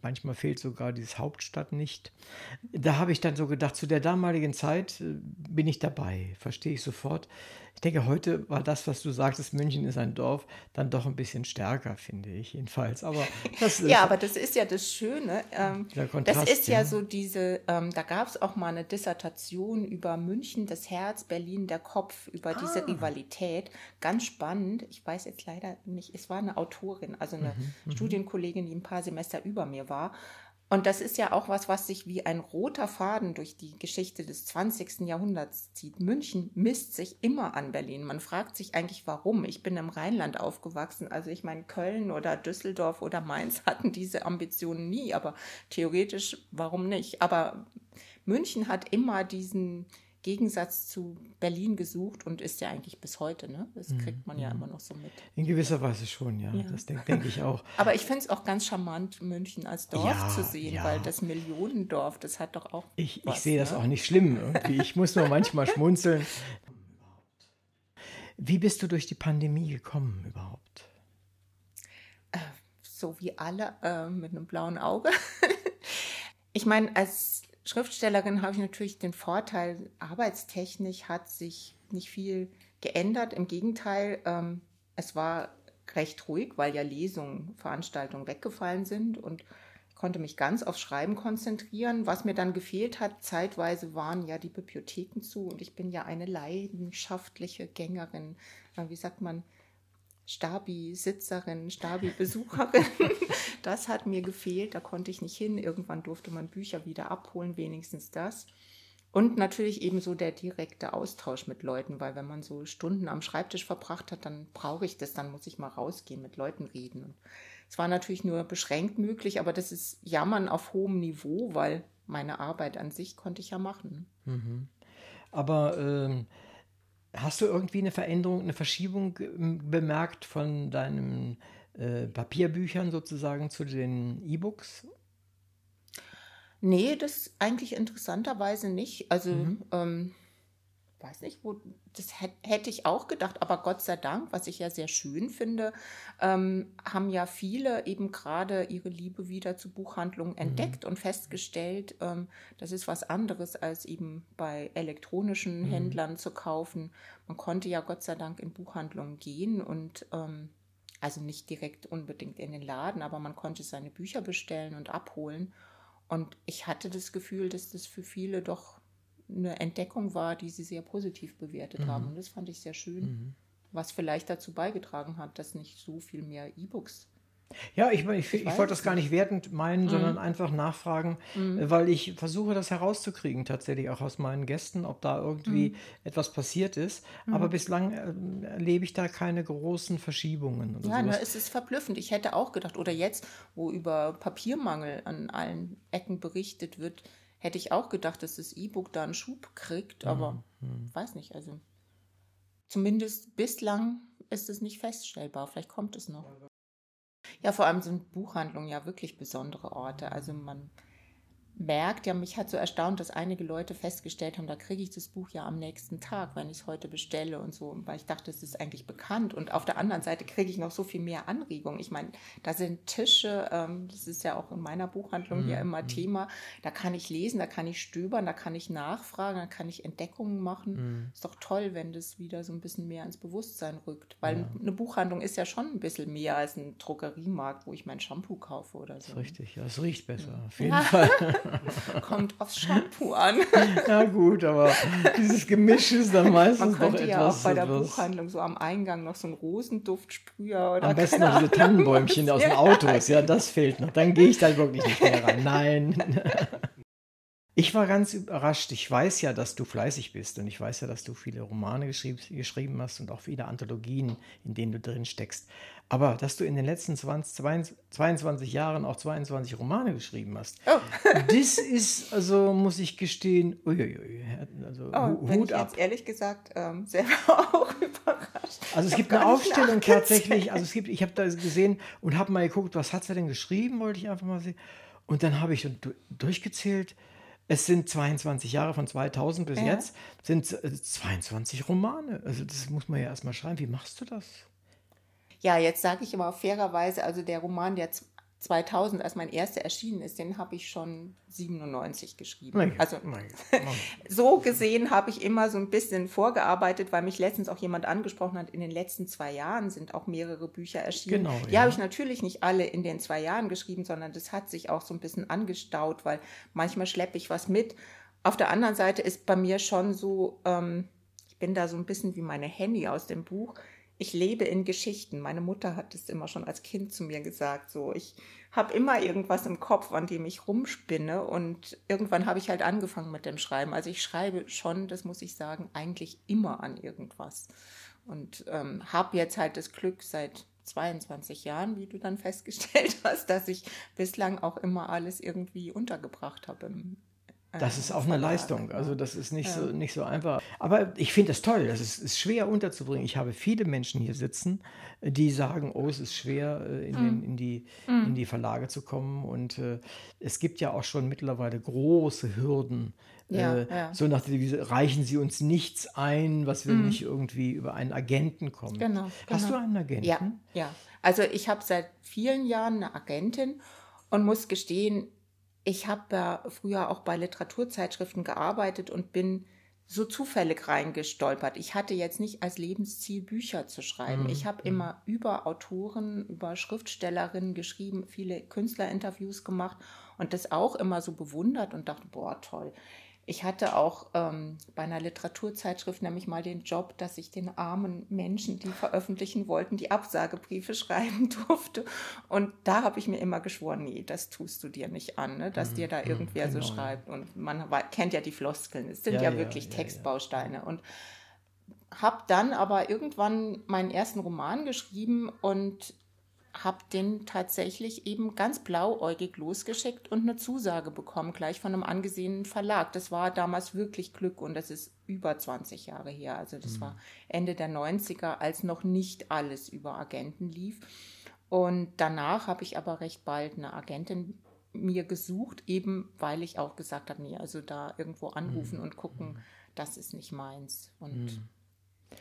Speaker 2: manchmal fehlt sogar diese Hauptstadt nicht. Da habe ich dann so gedacht, zu der damaligen Zeit bin ich dabei, verstehe ich sofort. Ich denke, heute war das, was du sagtest, München ist ein Dorf, dann doch ein bisschen stärker, finde ich jedenfalls. Aber
Speaker 3: das ist, ja, aber das ist ja das Schöne. Ähm, Kontrast, das ist ja, ja so diese, ähm, da gab es auch mal eine Dissertation über München, das Herz, Berlin, der Kopf, über ah. diese Rivalität. Ganz spannend. Ich weiß jetzt leider nicht, es war eine Autorin, also eine mhm, mhm. Studienkollegin, die ein paar Semester über mir war. Und das ist ja auch was, was sich wie ein roter Faden durch die Geschichte des 20. Jahrhunderts zieht. München misst sich immer an Berlin. Man fragt sich eigentlich, warum. Ich bin im Rheinland aufgewachsen. Also ich meine, Köln oder Düsseldorf oder Mainz hatten diese Ambitionen nie. Aber theoretisch, warum nicht? Aber München hat immer diesen, Gegensatz zu Berlin gesucht und ist ja eigentlich bis heute, ne? Das mhm, kriegt man ja mhm. immer noch so mit.
Speaker 2: In gewisser Weise schon, ja. ja. Das denke denk ich auch.
Speaker 3: Aber ich finde es auch ganz charmant, München als Dorf ja, zu sehen, ja. weil das Millionendorf, das hat doch auch.
Speaker 2: Ich, ich sehe ne? das auch nicht schlimm irgendwie. Ich muss nur manchmal schmunzeln. Wie bist du durch die Pandemie gekommen überhaupt?
Speaker 3: Äh, so wie alle, äh, mit einem blauen Auge. ich meine, als Schriftstellerin habe ich natürlich den Vorteil, arbeitstechnisch hat sich nicht viel geändert. Im Gegenteil, ähm, es war recht ruhig, weil ja Lesungen, Veranstaltungen weggefallen sind und ich konnte mich ganz aufs Schreiben konzentrieren. Was mir dann gefehlt hat, zeitweise waren ja die Bibliotheken zu und ich bin ja eine leidenschaftliche Gängerin. Wie sagt man? Stabi-Sitzerin, Stabi-Besucherin. das hat mir gefehlt, da konnte ich nicht hin. Irgendwann durfte man Bücher wieder abholen, wenigstens das. Und natürlich eben so der direkte Austausch mit Leuten, weil wenn man so Stunden am Schreibtisch verbracht hat, dann brauche ich das, dann muss ich mal rausgehen, mit Leuten reden. Es war natürlich nur beschränkt möglich, aber das ist Jammern auf hohem Niveau, weil meine Arbeit an sich konnte ich ja machen.
Speaker 2: Mhm. Aber ähm Hast du irgendwie eine Veränderung, eine Verschiebung bemerkt von deinen äh, Papierbüchern sozusagen zu den E-Books?
Speaker 3: Nee, das eigentlich interessanterweise nicht. Also mhm. ähm, weiß nicht, wo, das hätte ich auch gedacht, aber Gott sei Dank, was ich ja sehr schön finde, ähm, haben ja viele eben gerade ihre Liebe wieder zu Buchhandlungen mhm. entdeckt und festgestellt, ähm, das ist was anderes als eben bei elektronischen mhm. Händlern zu kaufen. Man konnte ja Gott sei Dank in Buchhandlungen gehen und ähm, also nicht direkt unbedingt in den Laden, aber man konnte seine Bücher bestellen und abholen. Und ich hatte das Gefühl, dass das für viele doch eine Entdeckung war, die sie sehr positiv bewertet mhm. haben. Und das fand ich sehr schön, mhm. was vielleicht dazu beigetragen hat, dass nicht so viel mehr E-Books
Speaker 2: ja, ich, ich, ich, ich wollte das gar nicht wertend meinen, mhm. sondern einfach nachfragen, mhm. weil ich versuche das herauszukriegen, tatsächlich auch aus meinen Gästen, ob da irgendwie mhm. etwas passiert ist. Aber mhm. bislang äh, erlebe ich da keine großen Verschiebungen.
Speaker 3: ja, sowas. es ist verblüffend. Ich hätte auch gedacht, oder jetzt, wo über Papiermangel an allen Ecken berichtet wird, hätte ich auch gedacht, dass das E-Book da einen Schub kriegt, aber mhm. weiß nicht. Also zumindest bislang ist es nicht feststellbar. Vielleicht kommt es noch. Ja, vor allem sind Buchhandlungen ja wirklich besondere Orte. Also man merkt, ja, mich hat so erstaunt, dass einige Leute festgestellt haben, da kriege ich das Buch ja am nächsten Tag, wenn ich es heute bestelle und so, weil ich dachte, es ist eigentlich bekannt. Und auf der anderen Seite kriege ich noch so viel mehr Anregungen. Ich meine, da sind Tische, ähm, das ist ja auch in meiner Buchhandlung mhm. ja immer mhm. Thema. Da kann ich lesen, da kann ich stöbern, da kann ich nachfragen, da kann ich Entdeckungen machen. Mhm. Ist doch toll, wenn das wieder so ein bisschen mehr ins Bewusstsein rückt. Weil ja. eine Buchhandlung ist ja schon ein bisschen mehr als ein Drogeriemarkt, wo ich mein Shampoo kaufe oder so.
Speaker 2: richtig, ja, es riecht besser, auf jeden ja. Fall.
Speaker 3: Kommt aufs Shampoo an.
Speaker 2: Ja gut, aber dieses Gemisch ist dann meistens
Speaker 3: Man könnte
Speaker 2: etwas...
Speaker 3: ja auch bei der
Speaker 2: etwas
Speaker 3: Buchhandlung so am Eingang noch so einen Rosenduftsprüher oder
Speaker 2: am besten noch diese Tannenbäumchen aus den. Autos. Ja, das fehlt noch. Dann gehe ich da wirklich nicht mehr rein. Nein. Ich war ganz überrascht. Ich weiß ja, dass du fleißig bist und ich weiß ja, dass du viele Romane geschrieben, geschrieben hast und auch viele Anthologien, in denen du drin steckst. Aber dass du in den letzten 20, 22 Jahren auch 22 Romane geschrieben hast,
Speaker 3: Oh.
Speaker 2: das ist, also muss ich gestehen, uiuiui, also
Speaker 3: Oh,
Speaker 2: Hut
Speaker 3: ich
Speaker 2: ab.
Speaker 3: jetzt ehrlich gesagt ähm, selber auch überrascht.
Speaker 2: Also es gibt eine Aufstellung tatsächlich, also es gibt, ich habe da gesehen und habe mal geguckt, was hat sie denn geschrieben, wollte ich einfach mal sehen. Und dann habe ich du- durchgezählt, es sind 22 Jahre von 2000 bis
Speaker 3: Ja.
Speaker 2: jetzt, sind äh, 22 Romane. Also das muss man ja erstmal schreiben. Wie machst du das?
Speaker 3: Ja, jetzt sage ich aber fairerweise, also der Roman, der 2000 als mein erster erschienen ist, den habe ich schon 97 geschrieben.
Speaker 2: Ja,
Speaker 3: Also
Speaker 2: ja.
Speaker 3: so gesehen habe ich immer so ein bisschen vorgearbeitet, weil mich letztens auch jemand angesprochen hat, in den letzten zwei Jahren sind auch mehrere Bücher erschienen.
Speaker 2: Genau,
Speaker 3: Die
Speaker 2: ja.
Speaker 3: habe ich natürlich nicht alle in den zwei Jahren geschrieben, sondern das hat sich auch so ein bisschen angestaut, weil manchmal schleppe ich was mit. Auf der anderen Seite ist bei mir schon so, ähm, ich bin da so ein bisschen wie meine Henny aus dem Buch. Ich lebe in Geschichten. Meine Mutter hat es immer schon als Kind zu mir gesagt. So, ich habe immer irgendwas im Kopf, an dem ich rumspinne. Und irgendwann habe ich halt angefangen mit dem Schreiben. Also ich schreibe schon, das muss ich sagen, eigentlich immer an irgendwas. Und ähm, habe jetzt halt das Glück seit 22 Jahren, wie du dann festgestellt hast, dass ich bislang auch immer alles irgendwie untergebracht habe. Im,
Speaker 2: Das ist auch eine. Leistung. Also das ist nicht,
Speaker 3: Ja.
Speaker 2: so, nicht so einfach. Aber ich finde das toll. Das ist, ist schwer unterzubringen. Ich habe viele Menschen hier sitzen, die sagen, oh, es ist schwer, äh, in,
Speaker 3: Mhm.
Speaker 2: den, in, die, in die Verlage zu kommen. Und äh, es gibt ja auch schon mittlerweile große Hürden.
Speaker 3: Ja,
Speaker 2: äh,
Speaker 3: ja.
Speaker 2: So nach der Devise, reichen Sie uns nichts ein, was wir nicht irgendwie über einen Agenten kommen.
Speaker 3: Genau,
Speaker 2: Hast
Speaker 3: genau.
Speaker 2: du einen Agenten?
Speaker 3: Ja, ja. Also ich habe seit vielen Jahren eine Agentin und muss gestehen, ich habe ja früher auch bei Literaturzeitschriften gearbeitet und bin so zufällig reingestolpert. Ich hatte jetzt nicht als Lebensziel Bücher zu schreiben. Ich habe immer über Autoren, über Schriftstellerinnen geschrieben, viele Künstlerinterviews gemacht und das auch immer so bewundert und dachte, boah, toll. Ich hatte auch ähm, bei einer Literaturzeitschrift nämlich mal den Job, dass ich den armen Menschen, die veröffentlichen wollten, die Absagebriefe schreiben durfte. Und da habe ich mir immer geschworen, nee, das tust du dir nicht an, ne? dass dir da irgendwer
Speaker 2: genau,
Speaker 3: so
Speaker 2: ja.
Speaker 3: schreibt. Und man kennt ja die Floskeln, es sind
Speaker 2: Ja,
Speaker 3: ja,
Speaker 2: ja,
Speaker 3: wirklich
Speaker 2: ja, ja.
Speaker 3: Textbausteine. Und habe dann aber irgendwann meinen ersten Roman geschrieben und habe den tatsächlich eben ganz blauäugig losgeschickt und eine Zusage bekommen, gleich von einem angesehenen Verlag. Das war damals wirklich Glück und das ist über 20 Jahre her. Also das war Ende der 90er, als noch nicht alles über Agenten lief. Und danach habe ich aber recht bald eine Agentin mir gesucht, eben weil ich auch gesagt habe, nee, also da irgendwo anrufen und gucken, das ist nicht meins. Und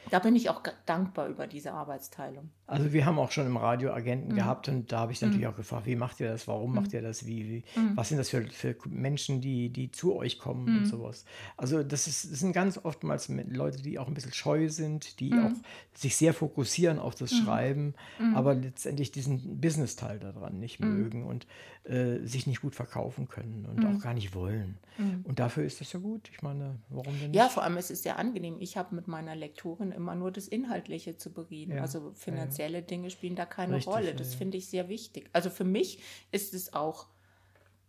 Speaker 3: da bin ich auch dankbar über diese Arbeitsteilung.
Speaker 2: Also wir haben auch schon im Radio
Speaker 3: Mhm.
Speaker 2: Agenten gehabt und da habe ich natürlich auch gefragt, wie macht ihr das, warum macht ihr das, wie, wie
Speaker 3: Mhm.
Speaker 2: was sind das für, für Menschen, die, die zu euch kommen und sowas. Also das, ist, das sind ganz oftmals Leute, die auch ein bisschen scheu sind, die
Speaker 3: Mhm.
Speaker 2: auch sich sehr fokussieren auf das Schreiben, aber letztendlich diesen Business-Teil daran nicht
Speaker 3: Mhm.
Speaker 2: mögen und äh, sich nicht gut verkaufen können und auch gar nicht wollen. Und dafür ist das ja gut. Ich meine, warum denn nicht?
Speaker 3: Mhm. Ja, vor allem es ist sehr angenehm. Ich habe mit meiner Lektorin immer nur das Inhaltliche zu bereden.
Speaker 2: Ja,
Speaker 3: Also finanzielle Dinge spielen da keine
Speaker 2: Richtig,
Speaker 3: Rolle.
Speaker 2: ja,
Speaker 3: Das
Speaker 2: ja.
Speaker 3: finde ich sehr wichtig. Also für mich ist es auch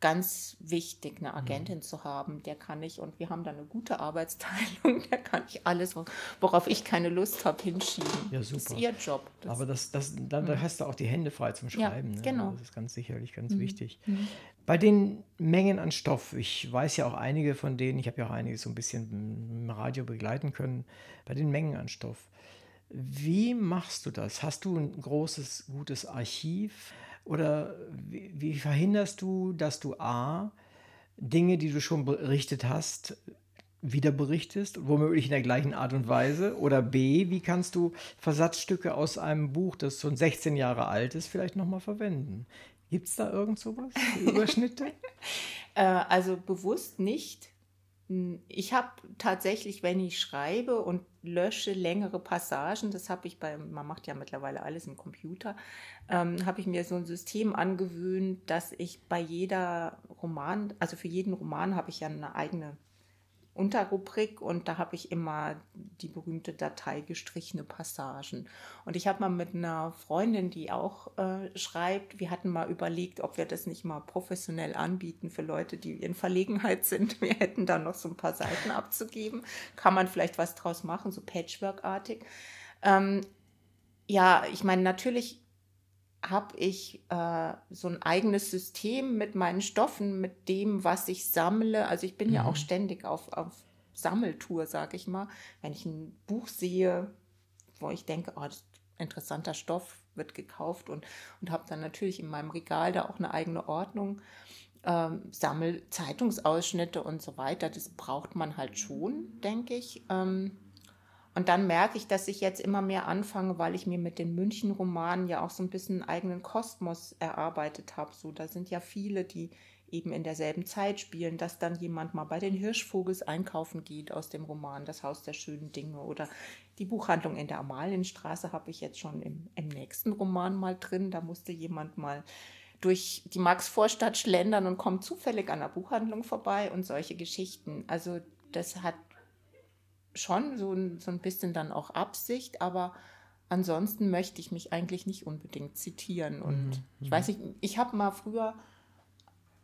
Speaker 3: ganz wichtig,
Speaker 2: Mhm.
Speaker 3: eine Agentin zu haben. Der kann ich, und wir haben da eine gute Arbeitsteilung, der kann ich alles, wo- worauf ich keine Lust habe, hinschieben.
Speaker 2: Ja,
Speaker 3: Das ist
Speaker 2: super.
Speaker 3: ihr Job. Das
Speaker 2: Aber das, das, da, da hast du auch die Hände frei zum
Speaker 3: Mhm. Ja,
Speaker 2: Schreiben. ne?
Speaker 3: genau.
Speaker 2: Das ist ganz sicherlich ganz wichtig. Bei den Mengen an Stoff, ich weiß ja auch einige von denen, ich habe ja auch einige so ein bisschen im Radio begleiten können, bei den Mengen an Stoff. Wie machst du das? Hast du ein großes, gutes Archiv? Oder wie, wie verhinderst du, dass du A, Dinge, die du schon berichtet hast, wieder berichtest, womöglich in der gleichen Art und Weise? Oder B, wie kannst du Versatzstücke aus einem Buch, das schon 16 Jahre alt ist, vielleicht nochmal verwenden? Gibt es da irgend sowas? Überschnitte?
Speaker 3: Äh, also bewusst nicht. Ich habe tatsächlich, wenn ich schreibe und lösche längere Passagen, das habe ich bei, man macht ja mittlerweile alles im Computer, ähm, habe ich mir so ein System angewöhnt, dass ich bei jeder Roman, also für jeden Roman habe ich ja eine eigene Unterrubrik und da habe ich immer die berühmte Datei gestrichene Passagen. Und ich habe mal mit einer Freundin, die auch äh, schreibt, wir hatten mal überlegt, ob wir das nicht mal professionell anbieten für Leute, die in Verlegenheit sind. Wir hätten da noch so ein paar Seiten abzugeben. Kann man vielleicht was draus machen, so Patchwork-artig. Ähm, ja, ich meine, natürlich habe ich äh, so ein eigenes System mit meinen Stoffen, mit dem, was ich sammle. Also ich bin mhm. ja auch ständig auf, auf Sammeltour, sag ich mal. Wenn ich ein Buch sehe, wo ich denke, oh, das ist interessanter Stoff, wird gekauft und, und habe dann natürlich in meinem Regal da auch eine eigene Ordnung. Ähm, sammel Zeitungsausschnitte und so weiter. Das braucht man halt schon, denke ich. Ähm, und dann merke ich, dass ich jetzt immer mehr anfange, weil ich mir mit den München-Romanen ja auch so ein bisschen einen eigenen Kosmos erarbeitet habe. So, da sind ja viele, die eben in derselben Zeit spielen, dass dann jemand mal bei den Hirschvogels einkaufen geht aus dem Roman Das Haus der schönen Dinge oder die Buchhandlung in der Amalienstraße habe ich jetzt schon im, im nächsten Roman mal drin. Da musste jemand mal durch die Maxvorstadt schlendern und kommt zufällig an der Buchhandlung vorbei und solche Geschichten. Also das hat schon so ein, so ein bisschen dann auch Absicht, aber ansonsten möchte ich mich eigentlich nicht unbedingt zitieren. Und mhm. ich weiß nicht, ich habe mal früher,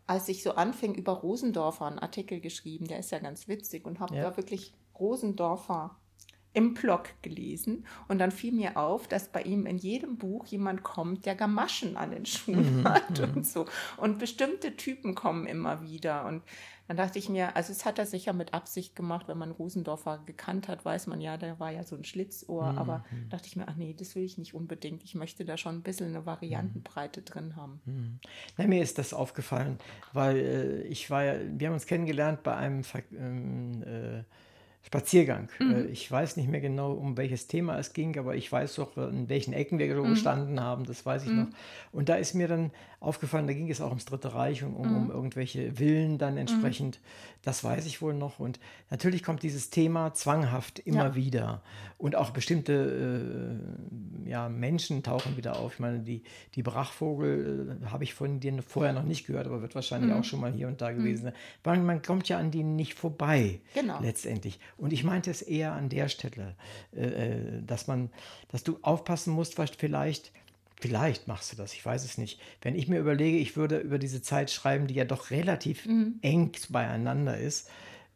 Speaker 3: als ich so anfing, über Rosendorfer einen Artikel geschrieben, der ist ja ganz witzig und habe ja. da wirklich Rosendorfer im Blog gelesen und dann fiel mir auf, dass bei ihm in jedem Buch jemand kommt, der Gamaschen an den Schuhen mhm, hat und so. Und bestimmte Typen kommen immer wieder. Und dann dachte ich mir, also es hat er sicher mit Absicht gemacht, wenn man Rosendorfer gekannt hat, weiß man ja, der war ja so ein Schlitzohr. Mhm. Aber dachte ich mir, ach nee, das will ich nicht unbedingt. Ich möchte da schon ein bisschen eine Variantenbreite drin haben.
Speaker 2: Mhm. Na, mir ist das aufgefallen, weil äh, ich war ja, wir haben uns kennengelernt bei einem ähm, äh, Spaziergang. Mhm. Äh, ich weiß nicht mehr genau, um welches Thema es ging, aber ich weiß doch, in welchen Ecken wir mhm. gestanden haben, das weiß ich mhm. noch. Und da ist mir dann aufgefallen, da ging es auch ums Dritte Reich und um, um mhm. irgendwelche Villen dann mhm. entsprechend. Das weiß ich wohl noch. Und natürlich kommt dieses Thema zwanghaft immer ja. wieder. Und auch bestimmte äh, ja, Menschen tauchen wieder auf. Ich meine, die, die Brachvogel äh, habe ich von denen vorher noch nicht gehört, aber wird wahrscheinlich auch schon mal hier und da gewesen sein. Weil man kommt ja an denen nicht vorbei. Genau. Letztendlich. Und ich meinte es eher an der Stelle, äh, äh, dass man, dass du aufpassen musst, was vielleicht, vielleicht machst du das, ich weiß es nicht. Wenn ich mir überlege, ich würde über diese Zeit schreiben, die ja doch relativ mhm. eng beieinander ist,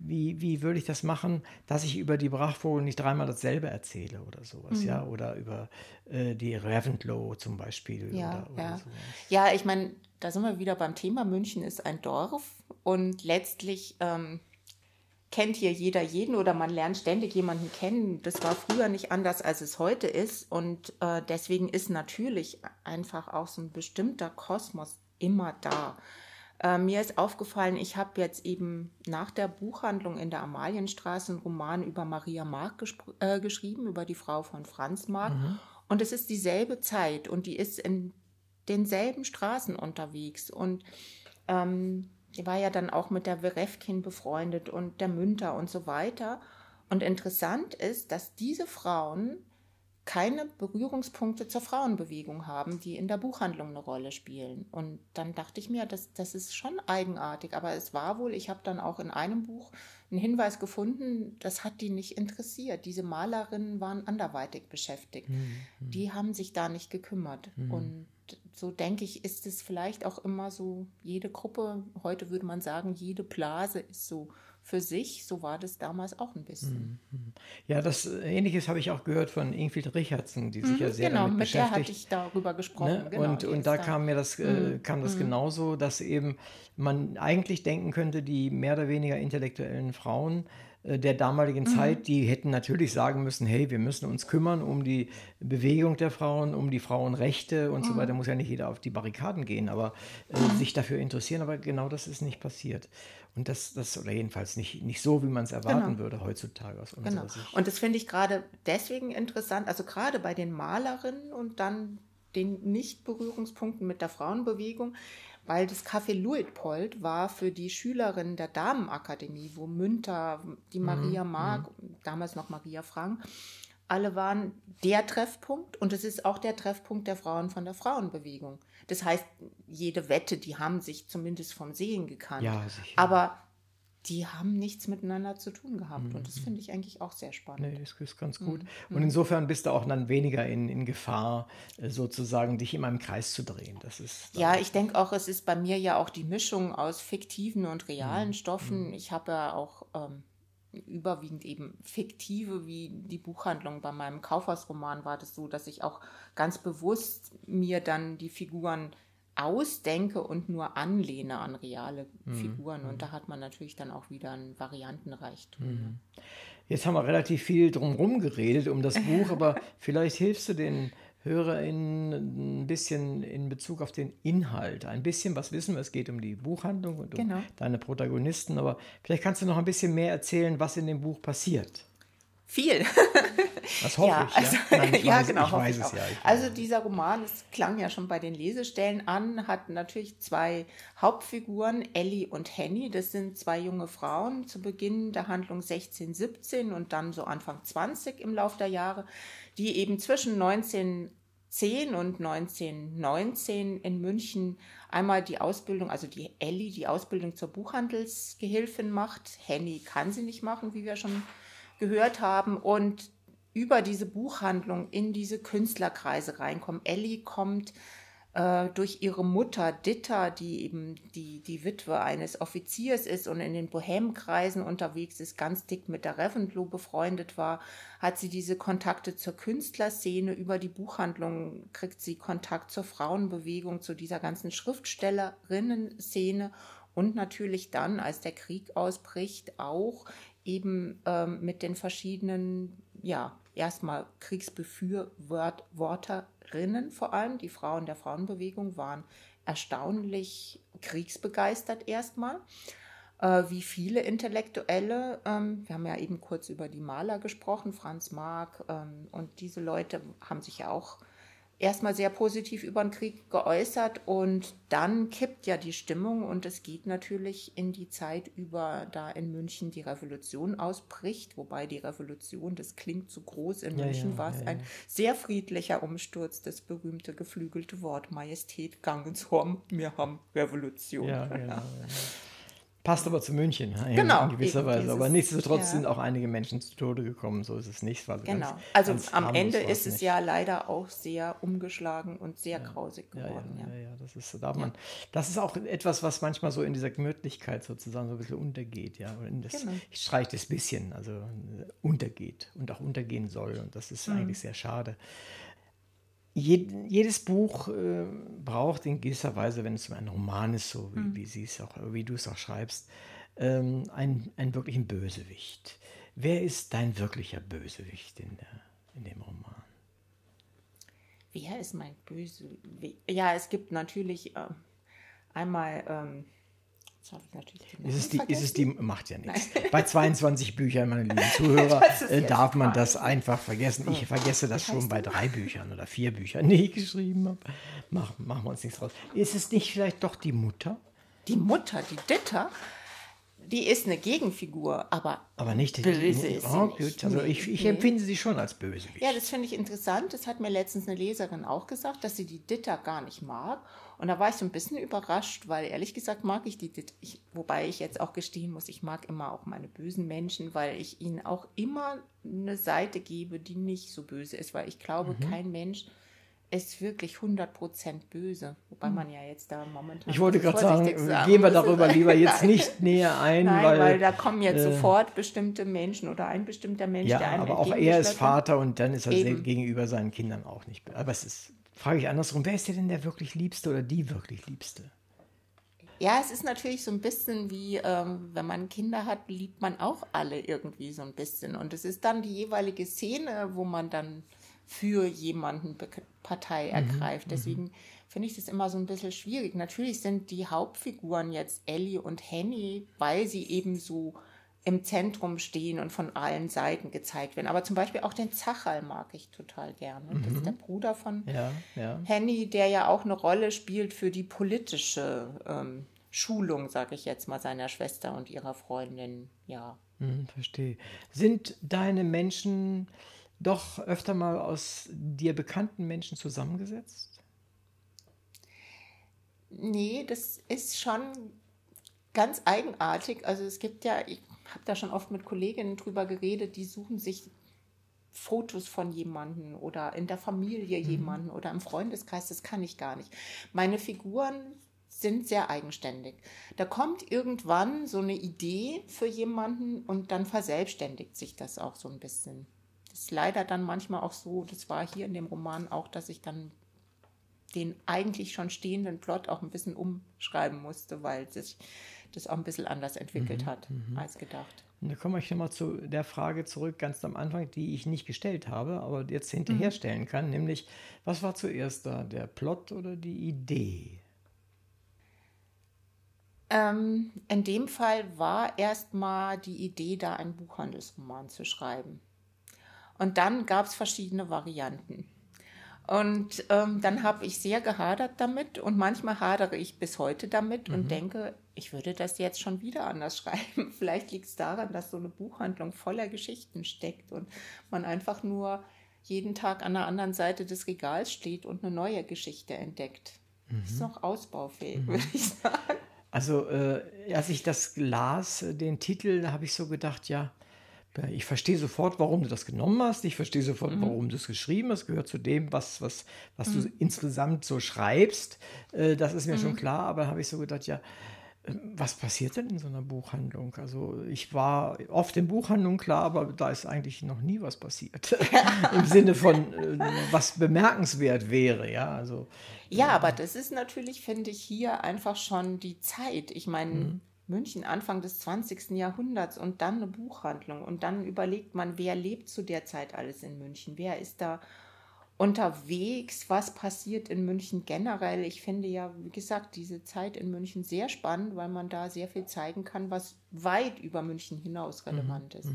Speaker 2: wie, wie würde ich das machen, dass ich über die Brachvogel nicht dreimal dasselbe erzähle oder sowas, mhm. ja? Oder über äh, die Reventlow zum Beispiel.
Speaker 3: Ja,
Speaker 2: oder, oder
Speaker 3: ja. ja ich meine, da sind wir wieder beim Thema. München ist ein Dorf und letztlich ähm, kennt hier jeder jeden oder man lernt ständig jemanden kennen. Das war früher nicht anders, als es heute ist. Und äh, deswegen ist natürlich einfach auch so ein bestimmter Kosmos immer da. Äh, mir ist aufgefallen, ich habe jetzt eben nach der Buchhandlung in der Amalienstraße einen Roman über Maria Mark äh, geschrieben, über die Frau von Franz Mark. Mhm. Und es ist dieselbe Zeit und die ist in denselben Straßen unterwegs. Und ähm, die war ja dann auch mit der Werefkin befreundet und der Münter und so weiter. Und interessant ist, dass diese Frauen keine Berührungspunkte zur Frauenbewegung haben, die in der Buchhandlung eine Rolle spielen. Und dann dachte ich mir, das, das ist schon eigenartig. Aber es war wohl, ich habe dann auch in einem Buch einen Hinweis gefunden, das hat die nicht interessiert. Diese Malerinnen waren anderweitig beschäftigt. Mhm. Die haben sich da nicht gekümmert. Mhm. Und so denke ich, ist es vielleicht auch immer so, jede Gruppe, heute würde man sagen, jede Blase ist so für sich. So war das damals auch ein bisschen.
Speaker 2: Mhm. Ja, das Ähnliches habe ich auch gehört von Ingrid Richardson, die sich mhm, ja sehr
Speaker 3: genau,
Speaker 2: damit beschäftigt. Genau,
Speaker 3: mit der hatte ich darüber gesprochen. Ne?
Speaker 2: Genau, und und da kam mir das, äh, mhm. kam das mhm. genauso, dass eben man eigentlich denken könnte, die mehr oder weniger intellektuellen Frauen äh, der damaligen mhm. Zeit, die hätten natürlich sagen müssen, hey, wir müssen uns kümmern um die Bewegung der Frauen, um die Frauenrechte und mhm. so weiter. Muss ja nicht jeder auf die Barrikaden gehen, aber äh, mhm. sich dafür interessieren. Aber genau das ist nicht passiert. Und das, das oder jedenfalls nicht, nicht so, wie man es erwarten genau. würde heutzutage aus unserer genau. Sicht.
Speaker 3: Und das finde ich gerade deswegen interessant, also gerade bei den Malerinnen und dann den Nicht-Berührungspunkten mit der Frauenbewegung, weil das Café Luitpold war für die Schülerinnen der Damenakademie, wo Münter, die
Speaker 2: Mhm,
Speaker 3: Maria Mark, damals noch Maria Frank, alle waren der Treffpunkt und es ist auch der Treffpunkt der Frauen von der Frauenbewegung. Das heißt, jede Wette, die haben sich zumindest vom Sehen gekannt.
Speaker 2: Ja, sicher.
Speaker 3: Aber die haben nichts miteinander zu tun gehabt. Und das finde ich eigentlich auch sehr spannend.
Speaker 2: Mhm. Nee, das ist ganz gut. Und insofern bist du auch dann weniger in, in Gefahr, äh, sozusagen dich immer im Kreis zu drehen. Das ist
Speaker 3: Ja, ich denke auch, es ist bei mir ja auch die Mischung aus fiktiven und realen Stoffen. Ich habe ja auch ähm, überwiegend eben fiktive, wie die Buchhandlung bei meinem Kaufhausroman war das so, dass ich auch ganz bewusst mir dann die Figuren ausdenke und nur anlehne an reale Figuren. Und da hat man natürlich dann auch wieder einen Variantenreichtum.
Speaker 2: Jetzt haben wir relativ viel drumherum geredet um das Buch, aber vielleicht hilfst du den HörerInnen ein bisschen in Bezug auf den Inhalt. Ein bisschen, was wissen wir, es geht um die Buchhandlung und um
Speaker 3: Genau.
Speaker 2: deine Protagonisten, aber vielleicht kannst du noch ein bisschen mehr erzählen, was in dem Buch passiert.
Speaker 3: Viel.
Speaker 2: Das hoffe
Speaker 3: ja,
Speaker 2: ich.
Speaker 3: also,
Speaker 2: ja, Nein, ich
Speaker 3: ja
Speaker 2: weiß,
Speaker 3: genau.
Speaker 2: ich
Speaker 3: hoffe
Speaker 2: weiß
Speaker 3: ich
Speaker 2: es
Speaker 3: auch.
Speaker 2: ja.
Speaker 3: Also dieser Roman, es klang ja schon bei den Lesestellen an, hat natürlich zwei Hauptfiguren, Ellie und Henny. Das sind zwei junge Frauen zu Beginn der Handlung 16, 17 und dann so Anfang 20 im Laufe der Jahre, die eben zwischen 1910 und 1919 in München einmal die Ausbildung, also die Ellie die Ausbildung zur Buchhandelsgehilfin macht. Henny kann sie nicht machen, wie wir schon gehört haben und über diese Buchhandlung in diese Künstlerkreise reinkommen. Ellie kommt äh, durch ihre Mutter Ditta, die eben die, die Witwe eines Offiziers ist und in den Bohemkreisen unterwegs ist, ganz dick mit der Reventlow befreundet war, hat sie diese Kontakte zur Künstlerszene. Über die Buchhandlung kriegt sie Kontakt zur Frauenbewegung, zu dieser ganzen Schriftstellerinnen-Szene und natürlich dann, als der Krieg ausbricht, auch eben ähm, mit den verschiedenen, ja, erstmal Kriegsbefürworterinnen vor allem. Die Frauen der Frauenbewegung waren erstaunlich kriegsbegeistert erstmal. Äh, wie viele Intellektuelle, ähm, wir haben ja eben kurz über die Maler gesprochen, Franz Marc, ähm, und diese Leute haben sich ja auch erstmal sehr positiv über den Krieg geäußert und dann kippt ja die Stimmung und es geht natürlich in die Zeit über, da in München die Revolution ausbricht, wobei die Revolution, das klingt zu groß, in
Speaker 2: Ja,
Speaker 3: München
Speaker 2: ja,
Speaker 3: war es
Speaker 2: ja,
Speaker 3: ein sehr friedlicher Umsturz, das berühmte geflügelte Wort Majestät Gangenshorn, wir haben Revolution.
Speaker 2: Ja, genau. Passt aber zu München in-
Speaker 3: Genau,
Speaker 2: in gewisser Weise.
Speaker 3: dieses-
Speaker 2: aber nichtsdestotrotz
Speaker 3: ja.
Speaker 2: sind auch einige Menschen zu Tode gekommen. So ist es nicht. Es war so
Speaker 3: Genau.
Speaker 2: ganz-
Speaker 3: Also
Speaker 2: ganz
Speaker 3: am Ende ist es
Speaker 2: nicht.
Speaker 3: ja leider auch sehr umgeschlagen und sehr grausig
Speaker 2: Ja,
Speaker 3: geworden.
Speaker 2: ja,
Speaker 3: Ja,
Speaker 2: ja, das ist, darf man, das ist auch etwas, was manchmal so in dieser Gemütlichkeit sozusagen so ein bisschen untergeht, ja. Das,
Speaker 3: Genau.
Speaker 2: Ich streiche das bisschen, also äh, untergeht und auch untergehen soll. Und das
Speaker 3: Mhm.
Speaker 2: ist eigentlich sehr schade. Jed, jedes Buch äh, braucht in gewisser Weise, wenn es ein Roman ist, so wie,
Speaker 3: Mhm.
Speaker 2: wie, sie es auch, wie du es auch schreibst, ähm, einen, einen wirklichen Bösewicht. Wer ist dein wirklicher Bösewicht in, der, in dem Roman?
Speaker 3: Wer ist mein böse? We- Ja, es gibt natürlich ähm, einmal. Ähm, jetzt habe ich natürlich den
Speaker 2: Ist es, die, ist es die, macht ja nichts. Bei 22 Büchern, meine lieben Zuhörer,
Speaker 3: Das
Speaker 2: äh, darf man das einfach vergessen. Ich vergesse das schon bei drei Büchern oder vier Büchern, die ich geschrieben habe. Mach, machen wir uns nichts draus. Ist es nicht vielleicht doch die Mutter?
Speaker 3: Die Mutter, die Ditta, die ist eine Gegenfigur, aber
Speaker 2: Aber nicht die
Speaker 3: Böse ist sie
Speaker 2: oh,
Speaker 3: nicht.
Speaker 2: Also ich, ich
Speaker 3: nee.
Speaker 2: empfinde sie schon als Bösewicht.
Speaker 3: Ja, das finde ich interessant. Das hat mir letztens eine Leserin auch gesagt, dass sie die Ditta gar nicht mag. Und da war ich so ein bisschen überrascht, weil ehrlich gesagt mag ich die Ditta. Ich, wobei ich jetzt auch gestehen muss, ich mag immer auch meine bösen Menschen, weil ich ihnen auch immer eine Seite gebe, die nicht so böse ist. Weil ich glaube,
Speaker 2: Mhm.
Speaker 3: kein Mensch ist wirklich 100% böse. Wobei man ja jetzt da momentan.
Speaker 2: Hm. ich wollte gerade
Speaker 3: vorsichtig
Speaker 2: sagen, gehen wir darüber lieber jetzt nicht näher ein,
Speaker 3: Nein,
Speaker 2: weil,
Speaker 3: weil, da kommen jetzt
Speaker 2: äh,
Speaker 3: sofort bestimmte Menschen oder ein bestimmter Mensch,
Speaker 2: Ja,
Speaker 3: der einem
Speaker 2: aber auch er ist. Vater und dann ist er
Speaker 3: Eben.
Speaker 2: gegenüber seinen Kindern auch nicht. Aber es ist, frage ich andersrum, wer ist dir denn der wirklich Liebste oder die wirklich Liebste?
Speaker 3: Ja, es ist natürlich so ein bisschen wie, ähm, wenn man Kinder hat, liebt man auch alle irgendwie so ein bisschen. Und es ist dann die jeweilige Szene, wo man dann für jemanden Be Partei ergreift. Deswegen finde ich das immer so ein bisschen schwierig. Natürlich sind die Hauptfiguren jetzt Ellie und Henny, weil sie eben so im Zentrum stehen und von allen Seiten gezeigt werden. Aber zum Beispiel auch den Zachal mag ich total gerne. Das ist
Speaker 2: Mhm.
Speaker 3: der Bruder von
Speaker 2: Ja, ja.
Speaker 3: Henny, der ja auch eine Rolle spielt für die politische ähm, Schulung, sage ich jetzt mal, seiner Schwester und ihrer Freundin. Ja.
Speaker 2: Hm, verstehe. Sind deine Menschen doch öfter mal aus dir bekannten Menschen zusammengesetzt?
Speaker 3: Nee, das ist schon ganz eigenartig. Also es gibt ja, ich habe da schon oft mit Kolleginnen drüber geredet, die suchen sich Fotos von jemandem oder in der Familie jemanden oder im Freundeskreis, das kann ich gar nicht. Meine Figuren sind sehr eigenständig. Da kommt irgendwann so eine Idee für jemanden und dann verselbstständigt sich das auch so ein bisschen. Ist leider dann manchmal auch so, das war hier in dem Roman auch, dass ich dann den eigentlich schon stehenden Plot auch ein bisschen umschreiben musste, weil sich das auch ein bisschen anders entwickelt hat als gedacht.
Speaker 2: Und da komme ich nochmal zu der Frage zurück, ganz am Anfang, die ich nicht gestellt habe, aber jetzt hinterher stellen kann, nämlich, was war zuerst da, der Plot oder die Idee?
Speaker 3: Ähm, in dem Fall war erstmal die Idee, da einen Buchhandelsroman zu schreiben. Und dann gab es verschiedene Varianten. Und ähm, dann habe ich sehr gehadert damit und manchmal hadere ich bis heute damit und denke, ich würde das jetzt schon wieder anders schreiben. Vielleicht liegt es daran, dass so eine Buchhandlung voller Geschichten steckt und man einfach nur jeden Tag an der anderen Seite des Regals steht und eine neue Geschichte entdeckt. Ist noch ausbaufähig, würde ich sagen.
Speaker 2: Also, äh, als ich das las, äh, den Titel, da habe ich so gedacht, ja, ich verstehe sofort, warum du das genommen hast. Ich verstehe sofort, warum du es geschrieben hast. Gehört zu dem, was, was, was du insgesamt so schreibst. Äh, das ist mir schon klar. Aber habe ich so gedacht, ja, äh, was passiert denn in so einer Buchhandlung? Also ich war oft in Buchhandlungen, klar, aber da ist eigentlich noch nie was passiert. Im Sinne von, äh, was bemerkenswert wäre, ja. Also
Speaker 3: Ja, aber das ist natürlich, finde ich, hier einfach schon die Zeit. Ich meine, München Anfang des 20. Jahrhunderts und dann eine Buchhandlung und dann überlegt man, wer lebt zu der Zeit alles in München? Wer ist da unterwegs? Was passiert in München generell? Ich finde ja, wie gesagt, diese Zeit in München sehr spannend, weil man da sehr viel zeigen kann, was weit über München hinaus relevant ist.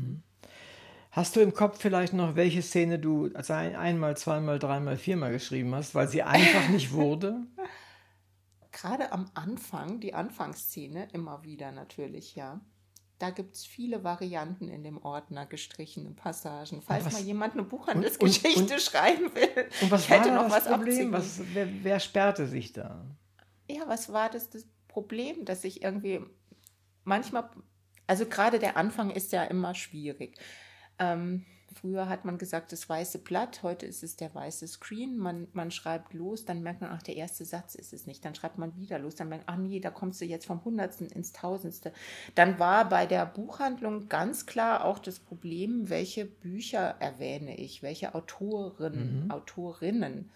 Speaker 2: Hast du im Kopf vielleicht noch, welche Szene du also ein, einmal, zweimal, dreimal, viermal geschrieben hast, weil sie einfach nicht wurde?
Speaker 3: gerade am Anfang, die Anfangsszene, immer wieder natürlich, ja. Da gibt es viele Varianten in dem Ordner, gestrichene Passagen. Falls
Speaker 2: was-
Speaker 3: mal jemand eine
Speaker 2: und-
Speaker 3: Buchhandelsgeschichte
Speaker 2: und-
Speaker 3: schreiben will.
Speaker 2: Und was
Speaker 3: ich hätte noch
Speaker 2: das
Speaker 3: was
Speaker 2: Problem? Was, wer, wer sperrte sich da?
Speaker 3: Ja, was war das, das Problem, dass ich irgendwie manchmal, also gerade der Anfang ist ja immer schwierig. Ähm, früher hat man gesagt, das weiße Blatt, heute ist es der weiße Screen. Man, man schreibt los, dann merkt man, ach, der erste Satz ist es nicht. Dann schreibt man wieder los, dann merkt man, ach nee, da kommst du jetzt vom Hundertsten ins Tausendste. Dann war bei der Buchhandlung ganz klar auch das Problem, welche Bücher erwähne ich, welche Autoren, Autorinnen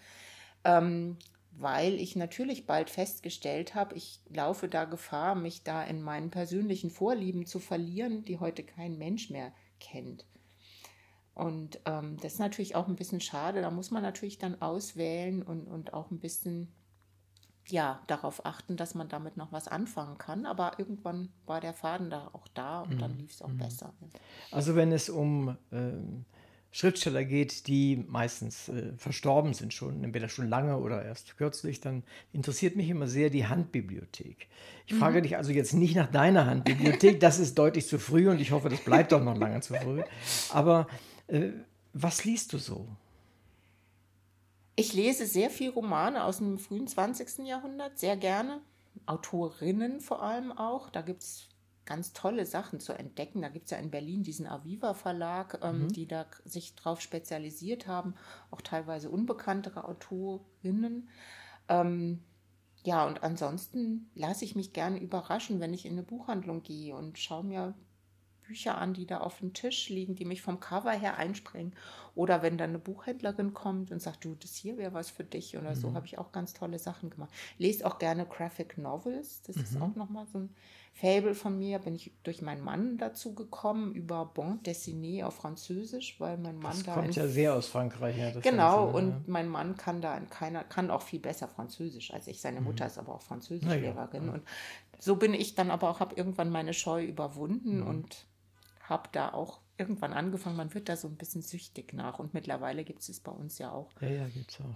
Speaker 3: ähm, weil ich natürlich bald festgestellt habe, ich laufe da Gefahr, mich da in meinen persönlichen Vorlieben zu verlieren, die heute kein Mensch mehr kennt. Und ähm, das ist natürlich auch ein bisschen schade. Da muss man natürlich dann auswählen und, und auch ein bisschen ja, darauf achten, dass man damit noch was anfangen kann. Aber irgendwann war der Faden da auch da und dann lief es auch besser.
Speaker 2: Also wenn es um ähm, Schriftsteller geht, die meistens äh, verstorben sind schon, entweder schon lange oder erst kürzlich, dann interessiert mich immer sehr die Handbibliothek. Ich frage dich also jetzt nicht nach deiner Handbibliothek, das ist deutlich zu früh und ich hoffe, das bleibt auch noch lange zu früh. Aber was liest du so?
Speaker 3: Ich lese sehr viel Romane aus dem frühen 20. Jahrhundert, sehr gerne. Autorinnen vor allem auch. Da gibt es ganz tolle Sachen zu entdecken. Da gibt es ja in Berlin diesen Aviva Verlag, ähm, die da sich drauf spezialisiert haben, auch teilweise unbekanntere Autorinnen. Ähm, ja, und ansonsten lasse ich mich gerne überraschen, wenn ich in eine Buchhandlung gehe und schaue mir Bücher an, die da auf dem Tisch liegen, die mich vom Cover her einspringen. Oder wenn dann eine Buchhändlerin kommt und sagt, du, das hier wäre was für dich oder so, habe ich auch ganz tolle Sachen gemacht. Lest auch gerne Graphic Novels. Das ist auch nochmal so ein Fable von mir. Bin ich durch meinen Mann dazu gekommen, über Bon Dessiné auf Französisch, weil mein Mann
Speaker 2: Das
Speaker 3: da
Speaker 2: kommt ja sehr aus Frankreich. Ja,
Speaker 3: Genau,
Speaker 2: Ganze, ne?
Speaker 3: und mein Mann kann da in keiner, kann auch viel besser Französisch als ich. Seine Mutter ist aber auch
Speaker 2: Mhm. Na ja,
Speaker 3: Französischlehrerin. Und so bin ich dann aber auch, habe irgendwann meine Scheu überwunden
Speaker 2: Mhm.
Speaker 3: und habe da auch irgendwann angefangen, man wird da so ein bisschen süchtig nach und mittlerweile gibt es es bei uns ja auch.
Speaker 2: Ja, ja, gibt es auch.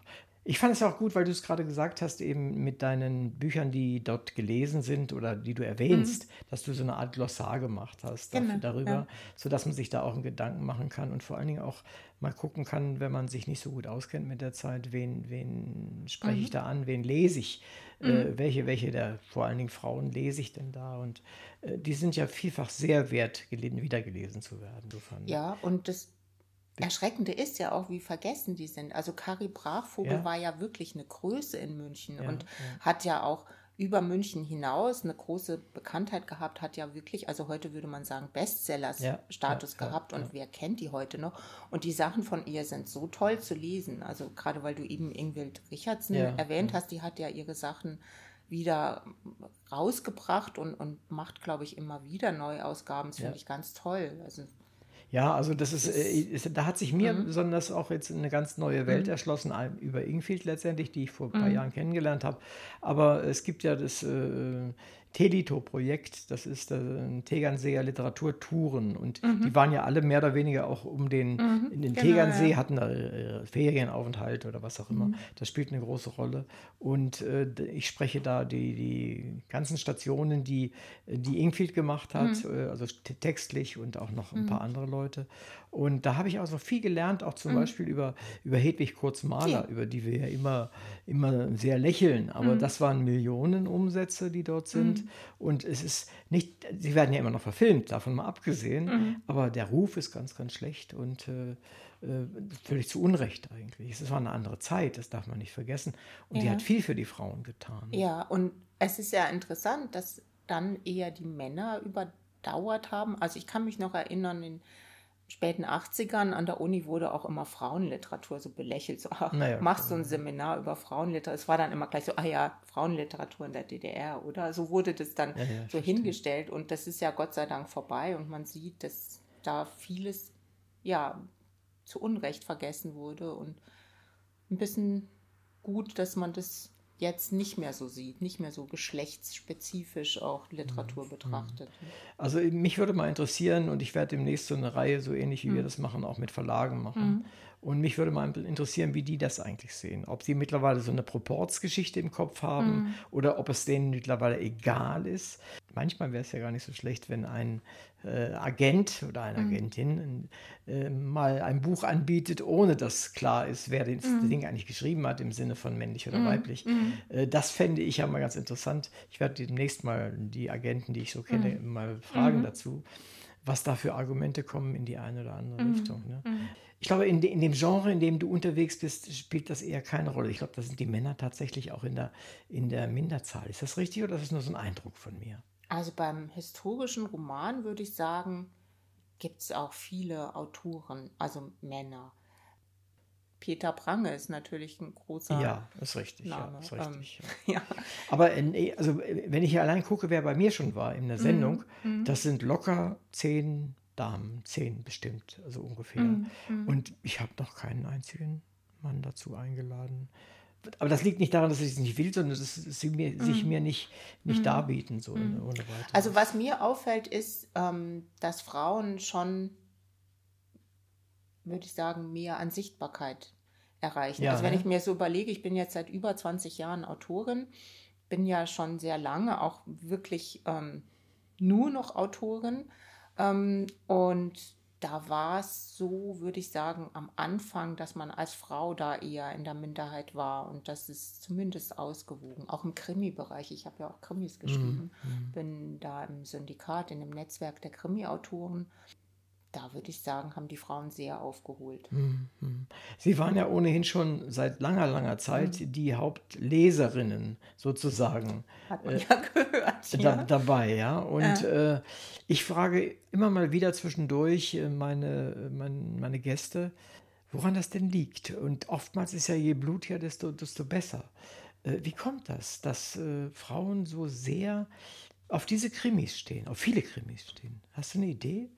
Speaker 2: Ich fand es auch gut, weil du es gerade gesagt hast, eben mit deinen Büchern, die dort gelesen sind oder die du erwähnst, mhm. dass du so eine Art Glossar gemacht hast genau, darüber, ja. sodass man sich da auch einen Gedanken machen kann und vor allen Dingen auch mal gucken kann, wenn man sich nicht so gut auskennt mit der Zeit, wen, wen spreche mhm. ich da an, wen lese ich, äh, mhm. äh, welche, welche der vor allen Dingen Frauen lese ich denn da und äh, die sind ja vielfach sehr wert, wiedergelesen zu werden. So
Speaker 3: ja, und das Erschreckende ist ja auch, wie vergessen die sind. Also Kari Brachvogel ja. war ja wirklich eine Größe in München ja, und ja. hat ja auch über München hinaus eine große Bekanntheit gehabt, hat ja wirklich, also heute würde man sagen, Bestsellers-Status gehabt und wer kennt die heute noch? Und die Sachen von ihr sind so toll zu lesen. Also gerade weil du eben Ingwild Richardson erwähnt hast, die hat ja ihre Sachen wieder rausgebracht und, und macht, glaube ich, immer wieder Neuausgaben. Das finde ich ganz toll. Also
Speaker 2: ja, also das ist, äh, ist da hat sich mir mhm. besonders auch jetzt eine ganz neue Welt mhm. erschlossen, über Ingfield letztendlich, die ich vor ein paar mhm. Jahren kennengelernt habe. Aber es gibt ja das äh, Telito-Projekt, das ist äh, Tegernseer Literaturtouren und mhm. die waren ja alle mehr oder weniger auch um den, mhm, in den genau, Tegernsee, ja. hatten da äh, Ferienaufenthalt oder was auch immer. Mhm. Das spielt eine große Rolle und äh, ich spreche da die, die ganzen Stationen, die, die Ingfield gemacht hat, mhm. äh, also textlich und auch noch ein paar mhm. andere Leute und da habe ich also viel gelernt, auch zum mhm. Beispiel über, über Hedwig Kurzmaler, ja. über die wir ja immer, immer sehr lächeln. Aber das waren Millionen Umsätze, die dort sind. Und es ist nicht, sie werden ja immer noch verfilmt, davon mal abgesehen. Mhm. Aber der Ruf ist ganz, ganz schlecht und äh, äh, völlig zu Unrecht eigentlich. Es war eine andere Zeit, das darf man nicht vergessen. Und ja. die hat viel für die Frauen getan.
Speaker 3: Ja, und es ist ja interessant, dass dann eher die Männer überdauert haben. Also ich kann mich noch erinnern, in späten 80ern an der Uni wurde auch immer Frauenliteratur so belächelt. So, ach, naja, machst du ein Seminar über Frauenliteratur? Es war dann immer gleich so, ah ja, Frauenliteratur in der DDR, oder? So wurde das dann ja, ja, so hingestellt. Und das ist ja Gott sei Dank vorbei. Und man sieht, dass da vieles, ja, zu Unrecht vergessen wurde. Und ein bisschen gut, dass man das jetzt nicht mehr so sieht, nicht mehr so geschlechtsspezifisch auch Literatur mhm. betrachtet.
Speaker 2: Also mich würde mal interessieren, und ich werde demnächst so eine Reihe, so ähnlich wie mhm. wir das machen, auch mit Verlagen machen. Mhm. Und mich würde mal interessieren, wie die das eigentlich sehen. Ob sie mittlerweile so eine Proportsgeschichte im Kopf haben mhm. oder ob es denen mittlerweile egal ist. Manchmal wäre es ja gar nicht so schlecht, wenn ein äh, Agent oder eine mhm. Agentin äh, mal ein Buch anbietet, ohne dass klar ist, wer das mhm. Ding eigentlich geschrieben hat, im Sinne von männlich oder mhm. weiblich. Mhm. Äh, das fände ich ja mal ganz interessant. Ich werde demnächst mal die Agenten, die ich so kenne, mhm. mal fragen dazu was da für Argumente kommen in die eine oder andere. Richtung. Ne? Ich glaube, in, de, in, dem Genre, in dem du unterwegs bist, spielt das eher keine Rolle. Ich glaube, da sind die Männer tatsächlich auch in der, in der Minderzahl. Ist das richtig oder ist das nur so ein Eindruck von mir?
Speaker 3: Also beim historischen Roman würde ich sagen, gibt es auch viele Autoren, also Männer. Peter Prange ist natürlich ein großer
Speaker 2: Ja, ist richtig. Name. Ja, ist richtig ähm, ja. Aber äh, also, wenn ich hier allein gucke, wer bei mir schon war in der Sendung, mm, mm. das sind locker zehn Damen, zehn bestimmt, also ungefähr. Mm, Und ich habe noch keinen einzigen Mann dazu eingeladen. Aber das liegt nicht daran, dass ich es nicht will, sondern dass sie mir, sich mir nicht, nicht darbieten, so weiteres.
Speaker 3: Also was mir auffällt, ist, ähm, dass Frauen schon würde ich sagen, mehr an Sichtbarkeit erreichen. Ja, also wenn ne? ich mir so überlege, ich bin jetzt seit über 20 Jahren Autorin, bin ja schon sehr lange auch wirklich ähm, nur noch Autorin. Ähm, und da war es so, würde ich sagen, am Anfang, dass man als Frau da eher in der Minderheit war und das ist zumindest ausgewogen. Auch im Krimi-Bereich. Ich habe ja auch Krimis geschrieben, mhm. bin da im Syndikat, in dem Netzwerk der Krimi-Autoren da würde ich sagen, haben die Frauen sehr aufgeholt. Mhm.
Speaker 2: Sie waren ja ohnehin schon seit langer, langer Zeit mhm. die Hauptleserinnen sozusagen.
Speaker 3: Hat man äh, ja gehört.
Speaker 2: Da, ja. Dabei, ja. Und ja. Äh, ich frage immer mal wieder zwischendurch äh, meine, mein, meine Gäste, woran das denn liegt. Und oftmals ist ja je blutiger, desto, desto besser. Äh, wie kommt das, dass äh, Frauen so sehr auf diese Krimis stehen, auf viele Krimis stehen? Hast du eine Idee?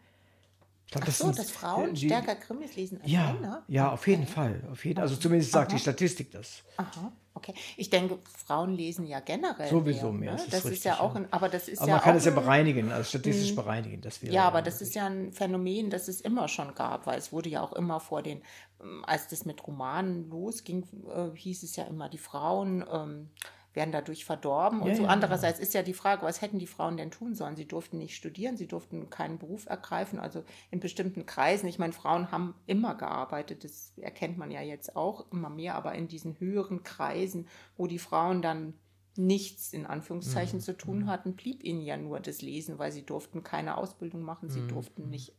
Speaker 3: Glaub, Ach so, dass Frauen die, stärker Krimis lesen als
Speaker 2: ja,
Speaker 3: Männer?
Speaker 2: Ja, auf jeden okay. Fall. Auf jeden, also zumindest sagt Aha. die Statistik das.
Speaker 3: Aha, Okay, ich denke, Frauen lesen ja generell.
Speaker 2: Sowieso
Speaker 3: mehr.
Speaker 2: mehr,
Speaker 3: ne?
Speaker 2: das ist
Speaker 3: Das ist ja auch, ein, aber das ist
Speaker 2: Aber
Speaker 3: ja
Speaker 2: man kann es ja
Speaker 3: ein-
Speaker 2: bereinigen, also statistisch bereinigen. Das wäre
Speaker 3: Ja, aber das ist ja ein Phänomen, das es immer schon gab, weil es wurde ja auch immer vor den, ähm, als das mit Romanen losging, äh, hieß es ja immer, die Frauen ähm, werden dadurch verdorben. Und
Speaker 2: Ja,
Speaker 3: so
Speaker 2: ja,
Speaker 3: andererseits ist ja die Frage, was hätten die Frauen denn tun sollen? Sie durften nicht studieren, sie durften keinen Beruf ergreifen, also in bestimmten Kreisen. Ich meine, Frauen haben immer gearbeitet, das erkennt man ja jetzt auch immer mehr, aber in diesen höheren Kreisen, wo die Frauen dann nichts in
Speaker 2: Mhm.
Speaker 3: Anführungszeichen zu tun hatten, blieb ihnen ja nur das Lesen, weil sie durften keine Ausbildung machen, sie durften nicht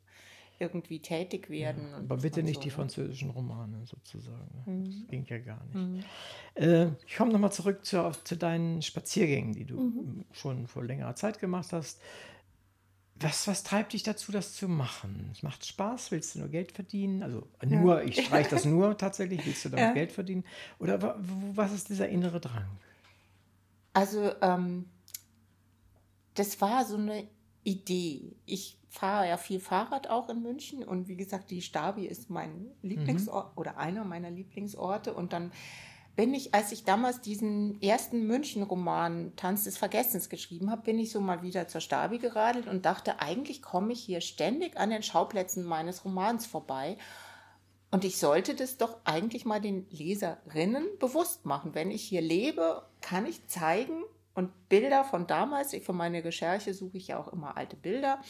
Speaker 3: irgendwie tätig werden.
Speaker 2: Mhm. Aber bitte nicht
Speaker 3: so,
Speaker 2: die französischen Romane sozusagen. ne?
Speaker 3: Mhm.
Speaker 2: Das ging ja gar nicht. Äh, ich komme nochmal zurück zu, zu deinen Spaziergängen, die du
Speaker 3: Mhm.
Speaker 2: schon vor längerer Zeit gemacht hast. Was, was treibt dich dazu, das zu machen? Es macht Spaß? Willst du nur Geld verdienen? Also nur, ich streiche das nur tatsächlich, willst du damit
Speaker 3: Ja.
Speaker 2: Geld verdienen? Oder was ist dieser innere Drang?
Speaker 3: Also ähm, das war so eine Idee. Ich fahre ja viel Fahrrad auch in München und wie gesagt, die Stabi ist mein Lieblingsort oder einer meiner Lieblingsorte und dann bin ich, als ich damals diesen ersten München-Roman Tanz des Vergessens geschrieben habe, bin ich so mal wieder zur Stabi geradelt und dachte, eigentlich komme ich hier ständig an den Schauplätzen meines Romans vorbei. Und ich sollte das doch eigentlich mal den Leserinnen bewusst machen. Wenn ich hier lebe, kann ich zeigen und Bilder von damals, ich für meine Recherche suche ich ja auch immer alte Bilder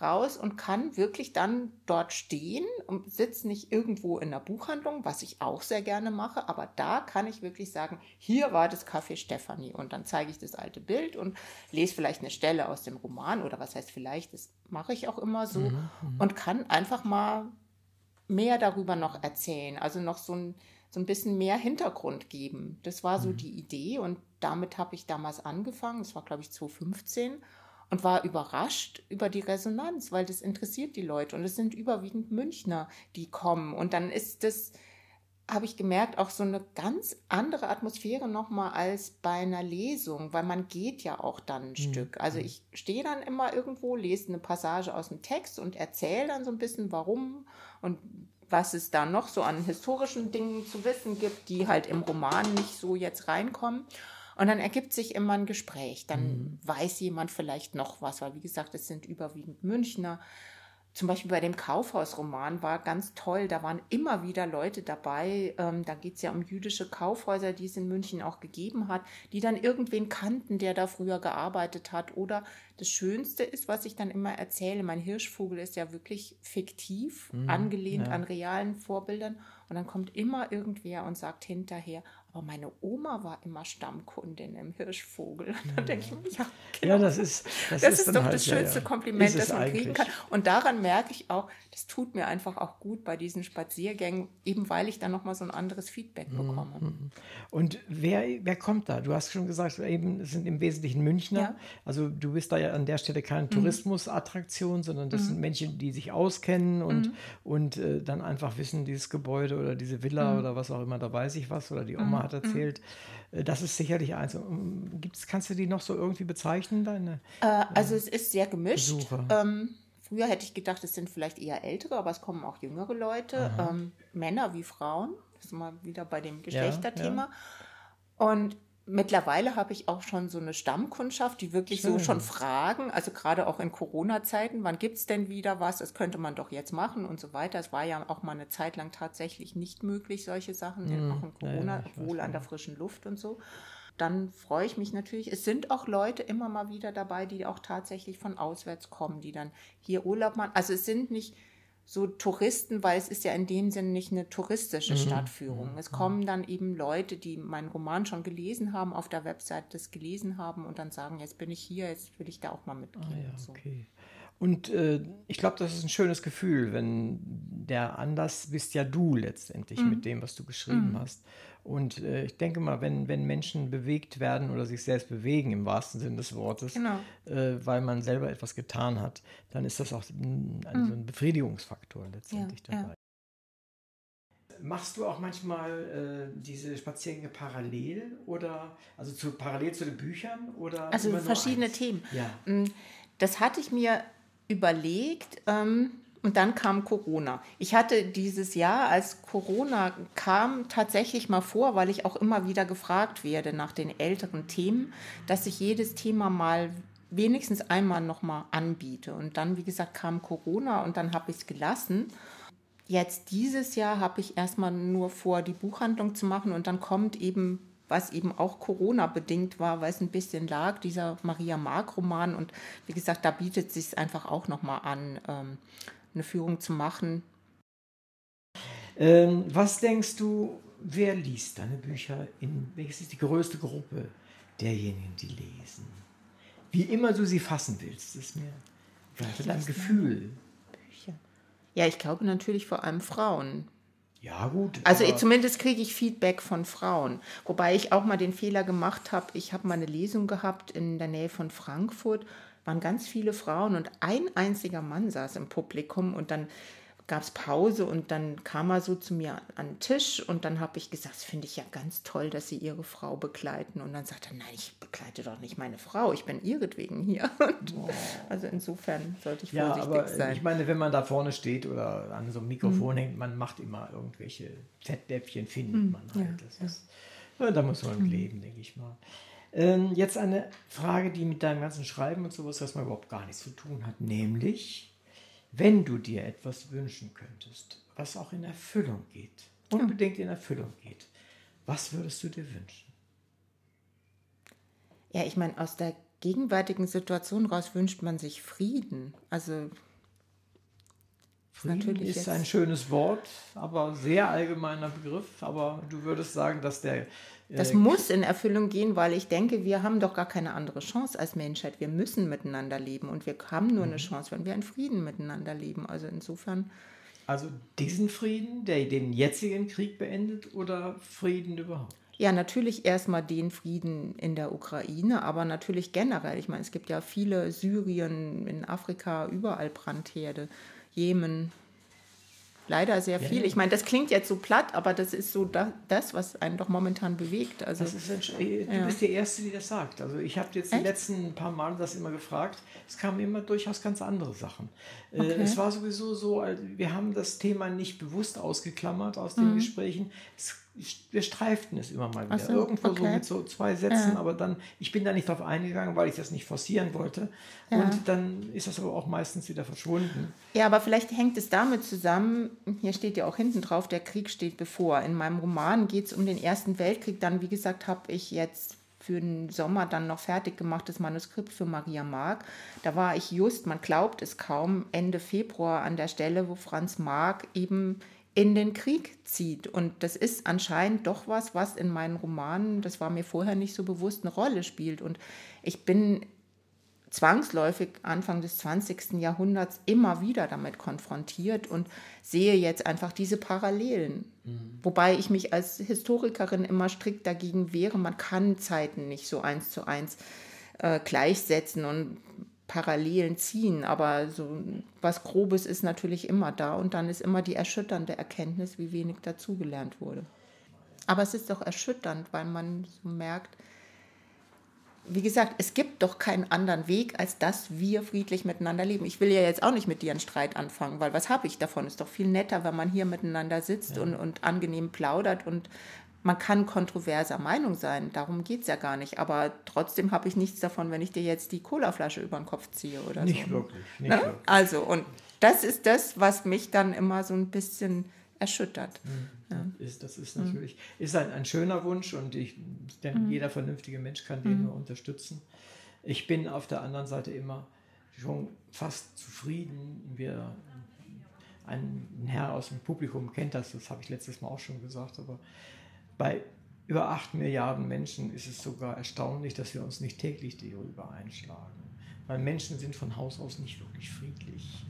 Speaker 3: raus und kann wirklich dann dort stehen und sitze nicht irgendwo in der Buchhandlung, was ich auch sehr gerne mache, aber da kann ich wirklich sagen, hier war das Café Stefanie. Und dann zeige ich das alte Bild und lese vielleicht eine Stelle aus dem Roman oder was heißt vielleicht, das mache ich auch immer so und kann einfach mal mehr darüber noch erzählen, also noch so ein, so ein bisschen mehr Hintergrund geben. Das war so die Idee und damit habe ich damals angefangen, das war glaube ich 2015 und war überrascht über die Resonanz, weil das interessiert die Leute und es sind überwiegend Münchner, die kommen und dann ist das habe ich gemerkt, auch so eine ganz andere Atmosphäre nochmal als bei einer Lesung, weil man geht ja auch dann ein Stück. Also ich stehe dann immer irgendwo, lese eine Passage aus dem Text und erzähle dann so ein bisschen, warum und was es da noch so an historischen Dingen zu wissen gibt, die halt im Roman nicht so jetzt reinkommen. Und dann ergibt sich immer ein Gespräch. Dann weiß jemand vielleicht noch was, weil wie gesagt, es sind überwiegend Münchner. Zum Beispiel bei dem Kaufhausroman war ganz toll, da waren immer wieder Leute dabei. Ähm, da geht es ja um jüdische Kaufhäuser, die es in München auch gegeben hat, die dann irgendwen kannten, der da früher gearbeitet hat. Oder das Schönste ist, was ich dann immer erzähle, mein Hirschvogel ist ja wirklich fiktiv, angelehnt
Speaker 2: ja.
Speaker 3: an realen Vorbildern. Und dann kommt immer irgendwer und sagt hinterher, aber meine Oma war immer Stammkundin im Hirschvogel. Und dann denke ich mir, ja, genau.
Speaker 2: Ja, das ist das,
Speaker 3: Das, ist,
Speaker 2: dann
Speaker 3: doch
Speaker 2: halt,
Speaker 3: das
Speaker 2: ja, ja.
Speaker 3: schönste Kompliment,
Speaker 2: Ist
Speaker 3: das man kriegen
Speaker 2: eigentlich.
Speaker 3: kann. Und daran merke ich auch, das tut mir einfach auch gut bei diesen Spaziergängen, eben weil ich dann nochmal so ein anderes Feedback
Speaker 2: Mhm,
Speaker 3: bekomme.
Speaker 2: Und wer, wer kommt da? Du hast schon gesagt, eben, es sind im Wesentlichen Münchner.
Speaker 3: Ja. Mhm.
Speaker 2: Also du bist da ja an der Stelle keine Tourismusattraktion, sondern das sind Menschen, die sich auskennen und,
Speaker 3: Mhm.
Speaker 2: und äh, dann einfach wissen, dieses Gebäude oder diese Villa
Speaker 3: Mhm.
Speaker 2: oder was auch immer, da weiß ich was oder die Oma hat erzählt. Äh, Das ist sicherlich eins. Ähm, Gibt's, kannst du die noch so irgendwie bezeichnen, deine?
Speaker 3: Äh, also es ist sehr gemischt. Ähm, früher hätte ich gedacht, es sind vielleicht eher ältere, aber es kommen auch jüngere Leute, ähm, Männer wie Frauen. Das ist mal wieder bei dem Geschlechterthema. Und mittlerweile habe ich auch schon so eine Stammkundschaft, die wirklich so
Speaker 2: Schön.
Speaker 3: schon fragen, also gerade auch in Corona-Zeiten, wann gibt es denn wieder was? Das könnte man doch jetzt machen und so weiter. Es war ja auch mal eine Zeit lang tatsächlich nicht möglich, solche Sachen, auch in
Speaker 2: Mhm. Ja, ja,
Speaker 3: Corona,
Speaker 2: weiß,
Speaker 3: obwohl an
Speaker 2: ja.
Speaker 3: der frischen Luft und so dann freue ich mich natürlich. Es sind auch Leute immer mal wieder dabei, die auch tatsächlich von auswärts kommen, die dann hier Urlaub machen. Also es sind nicht so Touristen, weil es ist ja in dem Sinne nicht eine touristische
Speaker 2: Mhm.
Speaker 3: Stadtführung. Es kommen dann eben Leute, die meinen Roman schon gelesen haben, auf der Website das gelesen haben und dann sagen, jetzt bin ich hier, jetzt will ich da auch mal mitgehen.
Speaker 2: Ah ja,
Speaker 3: und so.
Speaker 2: okay. Und äh, ich glaube, das ist ein schönes Gefühl, wenn der Anlass bist ja du letztendlich
Speaker 3: Mhm.
Speaker 2: mit dem, was du geschrieben hast. Und äh, ich denke mal, wenn, wenn Menschen bewegt werden oder sich selbst bewegen, im wahrsten Sinne des Wortes,
Speaker 3: Genau.
Speaker 2: äh, weil man selber etwas getan hat, dann ist das auch ein, ein, so ein Befriedigungsfaktor letztendlich
Speaker 3: Mhm. Ja, ja.
Speaker 2: dabei. Machst du auch manchmal äh, diese Spaziergänge parallel oder also zu, parallel zu den Büchern oder
Speaker 3: Also verschiedene? Themen.
Speaker 2: Ja.
Speaker 3: Mm, Das hatte ich mir überlegt ähm, und dann kam Corona. Ich hatte dieses Jahr, als Corona kam, tatsächlich mal vor, weil ich auch immer wieder gefragt werde nach den älteren Themen, dass ich jedes Thema mal wenigstens einmal nochmal anbiete. Und dann, wie gesagt, kam Corona und dann habe ich es gelassen. Jetzt dieses Jahr habe ich erstmal nur vor, die Buchhandlung zu machen und dann kommt eben, was eben auch Corona-bedingt war, weil es ein bisschen lag, dieser Maria Mark-Roman. Und wie gesagt, da bietet es sich einfach auch nochmal an, ähm, eine Führung zu machen.
Speaker 2: Ähm, was denkst du, wer liest deine Bücher? In, welches ist die größte Gruppe derjenigen, die lesen? Wie immer du sie fassen willst, ist mir vielleicht ein Gefühl.
Speaker 3: Bücher. Ja, ich glaube natürlich vor allem Frauen.
Speaker 2: Ja, gut.
Speaker 3: Also zumindest kriege ich Feedback von Frauen. Wobei ich auch mal den Fehler gemacht habe, ich habe mal eine Lesung gehabt in der Nähe von Frankfurt, waren ganz viele Frauen und ein einziger Mann saß im Publikum und dann gab es Pause und dann kam er so zu mir an den Tisch und dann habe ich gesagt, das finde ich ja ganz toll, dass Sie Ihre Frau begleiten. Und dann sagt er, nein, ich begleite doch nicht meine Frau, ich bin ihretwegen hier. Oh. Also insofern sollte ich
Speaker 2: ja,
Speaker 3: vorsichtig
Speaker 2: aber
Speaker 3: sein.
Speaker 2: Ich meine, wenn man da vorne steht oder an so einem Mikrofon mhm. hängt, man macht immer irgendwelche Fettdäpfchen, findet mhm. man halt. Ja, ist, ja. da muss man mhm. leben, denke ich mal. Ähm, jetzt eine Frage, die mit deinem ganzen Schreiben und sowas erstmal überhaupt gar nichts zu tun hat, nämlich wenn du dir etwas wünschen könntest, was auch in Erfüllung geht, unbedingt in Erfüllung geht, was würdest du dir wünschen?
Speaker 3: Ja, ich meine, aus der gegenwärtigen Situation raus wünscht man sich Frieden. Also
Speaker 2: Frieden Natürlich ist ein schönes Wort, aber sehr allgemeiner Begriff. Aber du würdest sagen, dass der. Äh,
Speaker 3: das muss in Erfüllung gehen, weil ich denke, wir haben doch gar keine andere Chance als Menschheit. Wir müssen miteinander leben und wir haben nur eine mhm. Chance, wenn wir in Frieden miteinander leben. Also insofern.
Speaker 2: Also diesen Frieden, der den jetzigen Krieg beendet oder Frieden überhaupt?
Speaker 3: Ja, natürlich erstmal den Frieden in der Ukraine, aber natürlich generell. Ich meine, es gibt ja viele Syrien, in Afrika, überall Brandherde. Jemen. Leider sehr viel. Ja, Ich meine, das klingt jetzt so platt, aber das ist so das, was einen doch momentan bewegt. Also,
Speaker 2: ist, du ja. bist die Erste, die das sagt. Also ich habe jetzt Echt? die letzten paar Male das immer gefragt. Es kamen immer durchaus ganz andere Sachen. Äh, okay. Es war sowieso so, wir haben das Thema nicht bewusst ausgeklammert aus den mhm. Gesprächen. Es wir streiften es immer mal wieder. So, Irgendwo okay. so mit so zwei Sätzen, ja. aber dann, ich bin da nicht drauf eingegangen, weil ich das nicht forcieren wollte. Ja. Und dann ist das aber auch meistens wieder verschwunden.
Speaker 3: Ja, aber vielleicht hängt es damit zusammen, hier steht ja auch hinten drauf, der Krieg steht bevor. In meinem Roman geht es um den Ersten Weltkrieg. Dann, wie gesagt, habe ich jetzt für den Sommer dann noch fertig gemachtes Manuskript für Maria Mark. Da war ich just, man glaubt es kaum, Ende Februar an der Stelle, wo Franz Mark eben in den Krieg zieht. Und das ist anscheinend doch was, was in meinen Romanen, das war mir vorher nicht so bewusst, eine Rolle spielt. Und ich bin zwangsläufig Anfang des 20. Jahrhunderts immer wieder damit konfrontiert und sehe jetzt einfach diese Parallelen. Mhm. Wobei ich mich als Historikerin immer strikt dagegen wehre, man kann Zeiten nicht so eins zu eins äh, gleichsetzen und Parallelen ziehen, aber so was Grobes ist natürlich immer da und dann ist immer die erschütternde Erkenntnis, wie wenig dazugelernt wurde. Aber es ist doch erschütternd, weil man so merkt, wie gesagt, es gibt doch keinen anderen Weg, als dass wir friedlich miteinander leben. Ich will ja jetzt auch nicht mit dir einen Streit anfangen, weil was habe ich davon? Ist doch viel netter, wenn man hier miteinander sitzt ja. und, und angenehm plaudert und man kann kontroverser Meinung sein, darum geht es ja gar nicht. Aber trotzdem habe ich nichts davon, wenn ich dir jetzt die Colaflasche über den Kopf ziehe oder
Speaker 2: nicht
Speaker 3: so.
Speaker 2: Wirklich, nicht
Speaker 3: ne?
Speaker 2: wirklich.
Speaker 3: Also, und das ist das, was mich dann immer so ein bisschen erschüttert.
Speaker 2: Mhm. Ja. Ist, das ist natürlich mhm. ist ein, ein schöner Wunsch und ich denke, mhm. jeder vernünftige Mensch kann den mhm. nur unterstützen. Ich bin auf der anderen Seite immer schon fast zufrieden. Wir, ein Herr aus dem Publikum kennt das, das habe ich letztes Mal auch schon gesagt, aber bei über 8 Milliarden Menschen ist es sogar erstaunlich, dass wir uns nicht täglich darüber einschlagen. Weil Menschen sind von Haus aus nicht wirklich friedlich.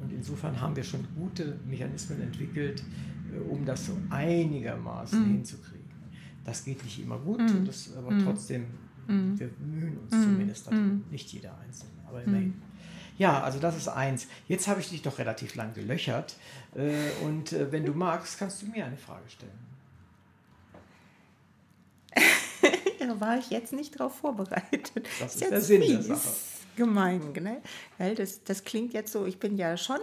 Speaker 2: Und insofern haben wir schon gute Mechanismen entwickelt, äh, um das so einigermaßen mm. hinzukriegen. Das geht nicht immer gut, mm. das, aber mm. trotzdem, mhm. wir bemühen uns mhm. zumindest darum. Mhm. Nicht jeder Einzelne, aber immerhin. Ja, also das ist eins. Jetzt habe ich dich doch relativ lang gelöchert. Äh, und äh, wenn du magst, kannst du mir eine Frage stellen.
Speaker 3: Da war ich jetzt nicht drauf vorbereitet.
Speaker 2: Das ist, ist der Sinn der Sache.
Speaker 3: Gemein, ne? Weil das, das klingt jetzt so, ich bin ja schon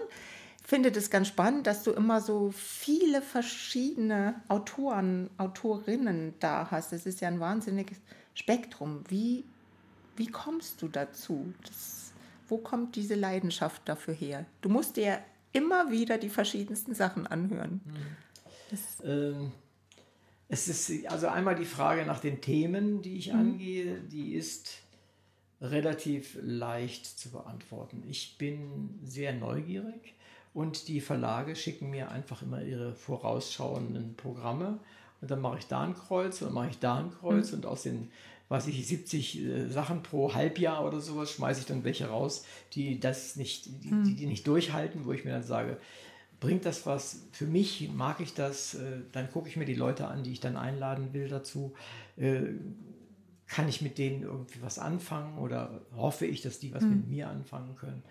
Speaker 3: finde das ganz spannend, dass du immer so viele verschiedene Autoren, Autorinnen da hast. Das ist ja ein wahnsinniges Spektrum. Wie, wie kommst du dazu? Das, wo kommt diese Leidenschaft dafür her? Du musst dir immer wieder die verschiedensten Sachen anhören.
Speaker 2: Ähm, es ist also einmal die Frage nach den Themen, die ich angehe, die ist relativ leicht zu beantworten. Ich bin sehr neugierig und die Verlage schicken mir einfach immer ihre vorausschauenden Programme und dann mache ich da ein Kreuz und dann mache ich da ein Kreuz
Speaker 3: Mhm.
Speaker 2: und aus den, weiß ich, 70 äh, Sachen pro Halbjahr oder sowas schmeiße ich dann welche raus, die das nicht, die,
Speaker 3: Mhm.
Speaker 2: die, die nicht durchhalten, wo ich mir dann sage, bringt das was für mich, mag ich das, äh, dann gucke ich mir die Leute an, die ich dann einladen will dazu. Äh, kann ich mit denen irgendwie was anfangen oder hoffe ich, dass die was mit mir anfangen können.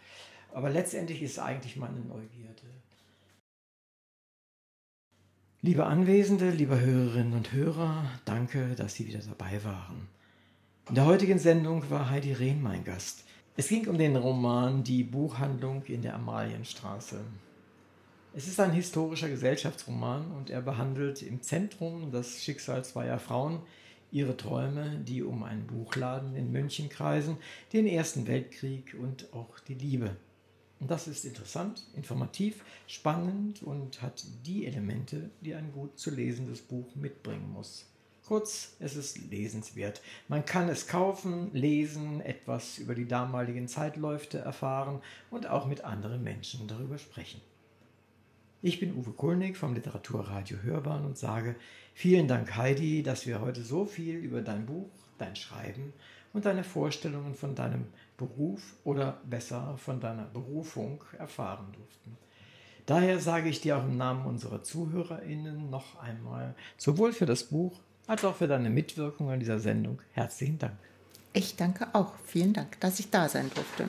Speaker 2: Aber letztendlich ist eigentlich meine Neugierde. Liebe Anwesende, liebe Hörerinnen und Hörer, danke, dass Sie wieder dabei waren. In der heutigen Sendung war Heidi Rehn mein Gast. Es ging um den Roman Die Buchhandlung in der Amalienstraße. Es ist ein historischer Gesellschaftsroman und er behandelt im Zentrum das Schicksal zweier Frauen, ihre Träume, die um einen Buchladen in München kreisen, den Ersten Weltkrieg und auch die Liebe. Und das ist interessant, informativ, spannend und hat die Elemente, die ein gut zu lesendes Buch mitbringen muss. Kurz, es ist lesenswert. Man kann es kaufen, lesen, etwas über die damaligen Zeitläufe erfahren und auch mit anderen Menschen darüber sprechen. Ich bin Uwe Kulnig vom Literaturradio Hörbahn und sage vielen Dank Heidi, dass wir heute so viel über dein Buch, dein Schreiben und deine Vorstellungen von deinem Beruf oder besser von deiner Berufung erfahren durften. Daher sage ich dir auch im Namen unserer ZuhörerInnen noch einmal, sowohl für das Buch als auch für deine Mitwirkung an dieser Sendung herzlichen Dank.
Speaker 3: Ich danke auch. Vielen Dank, dass ich da sein durfte.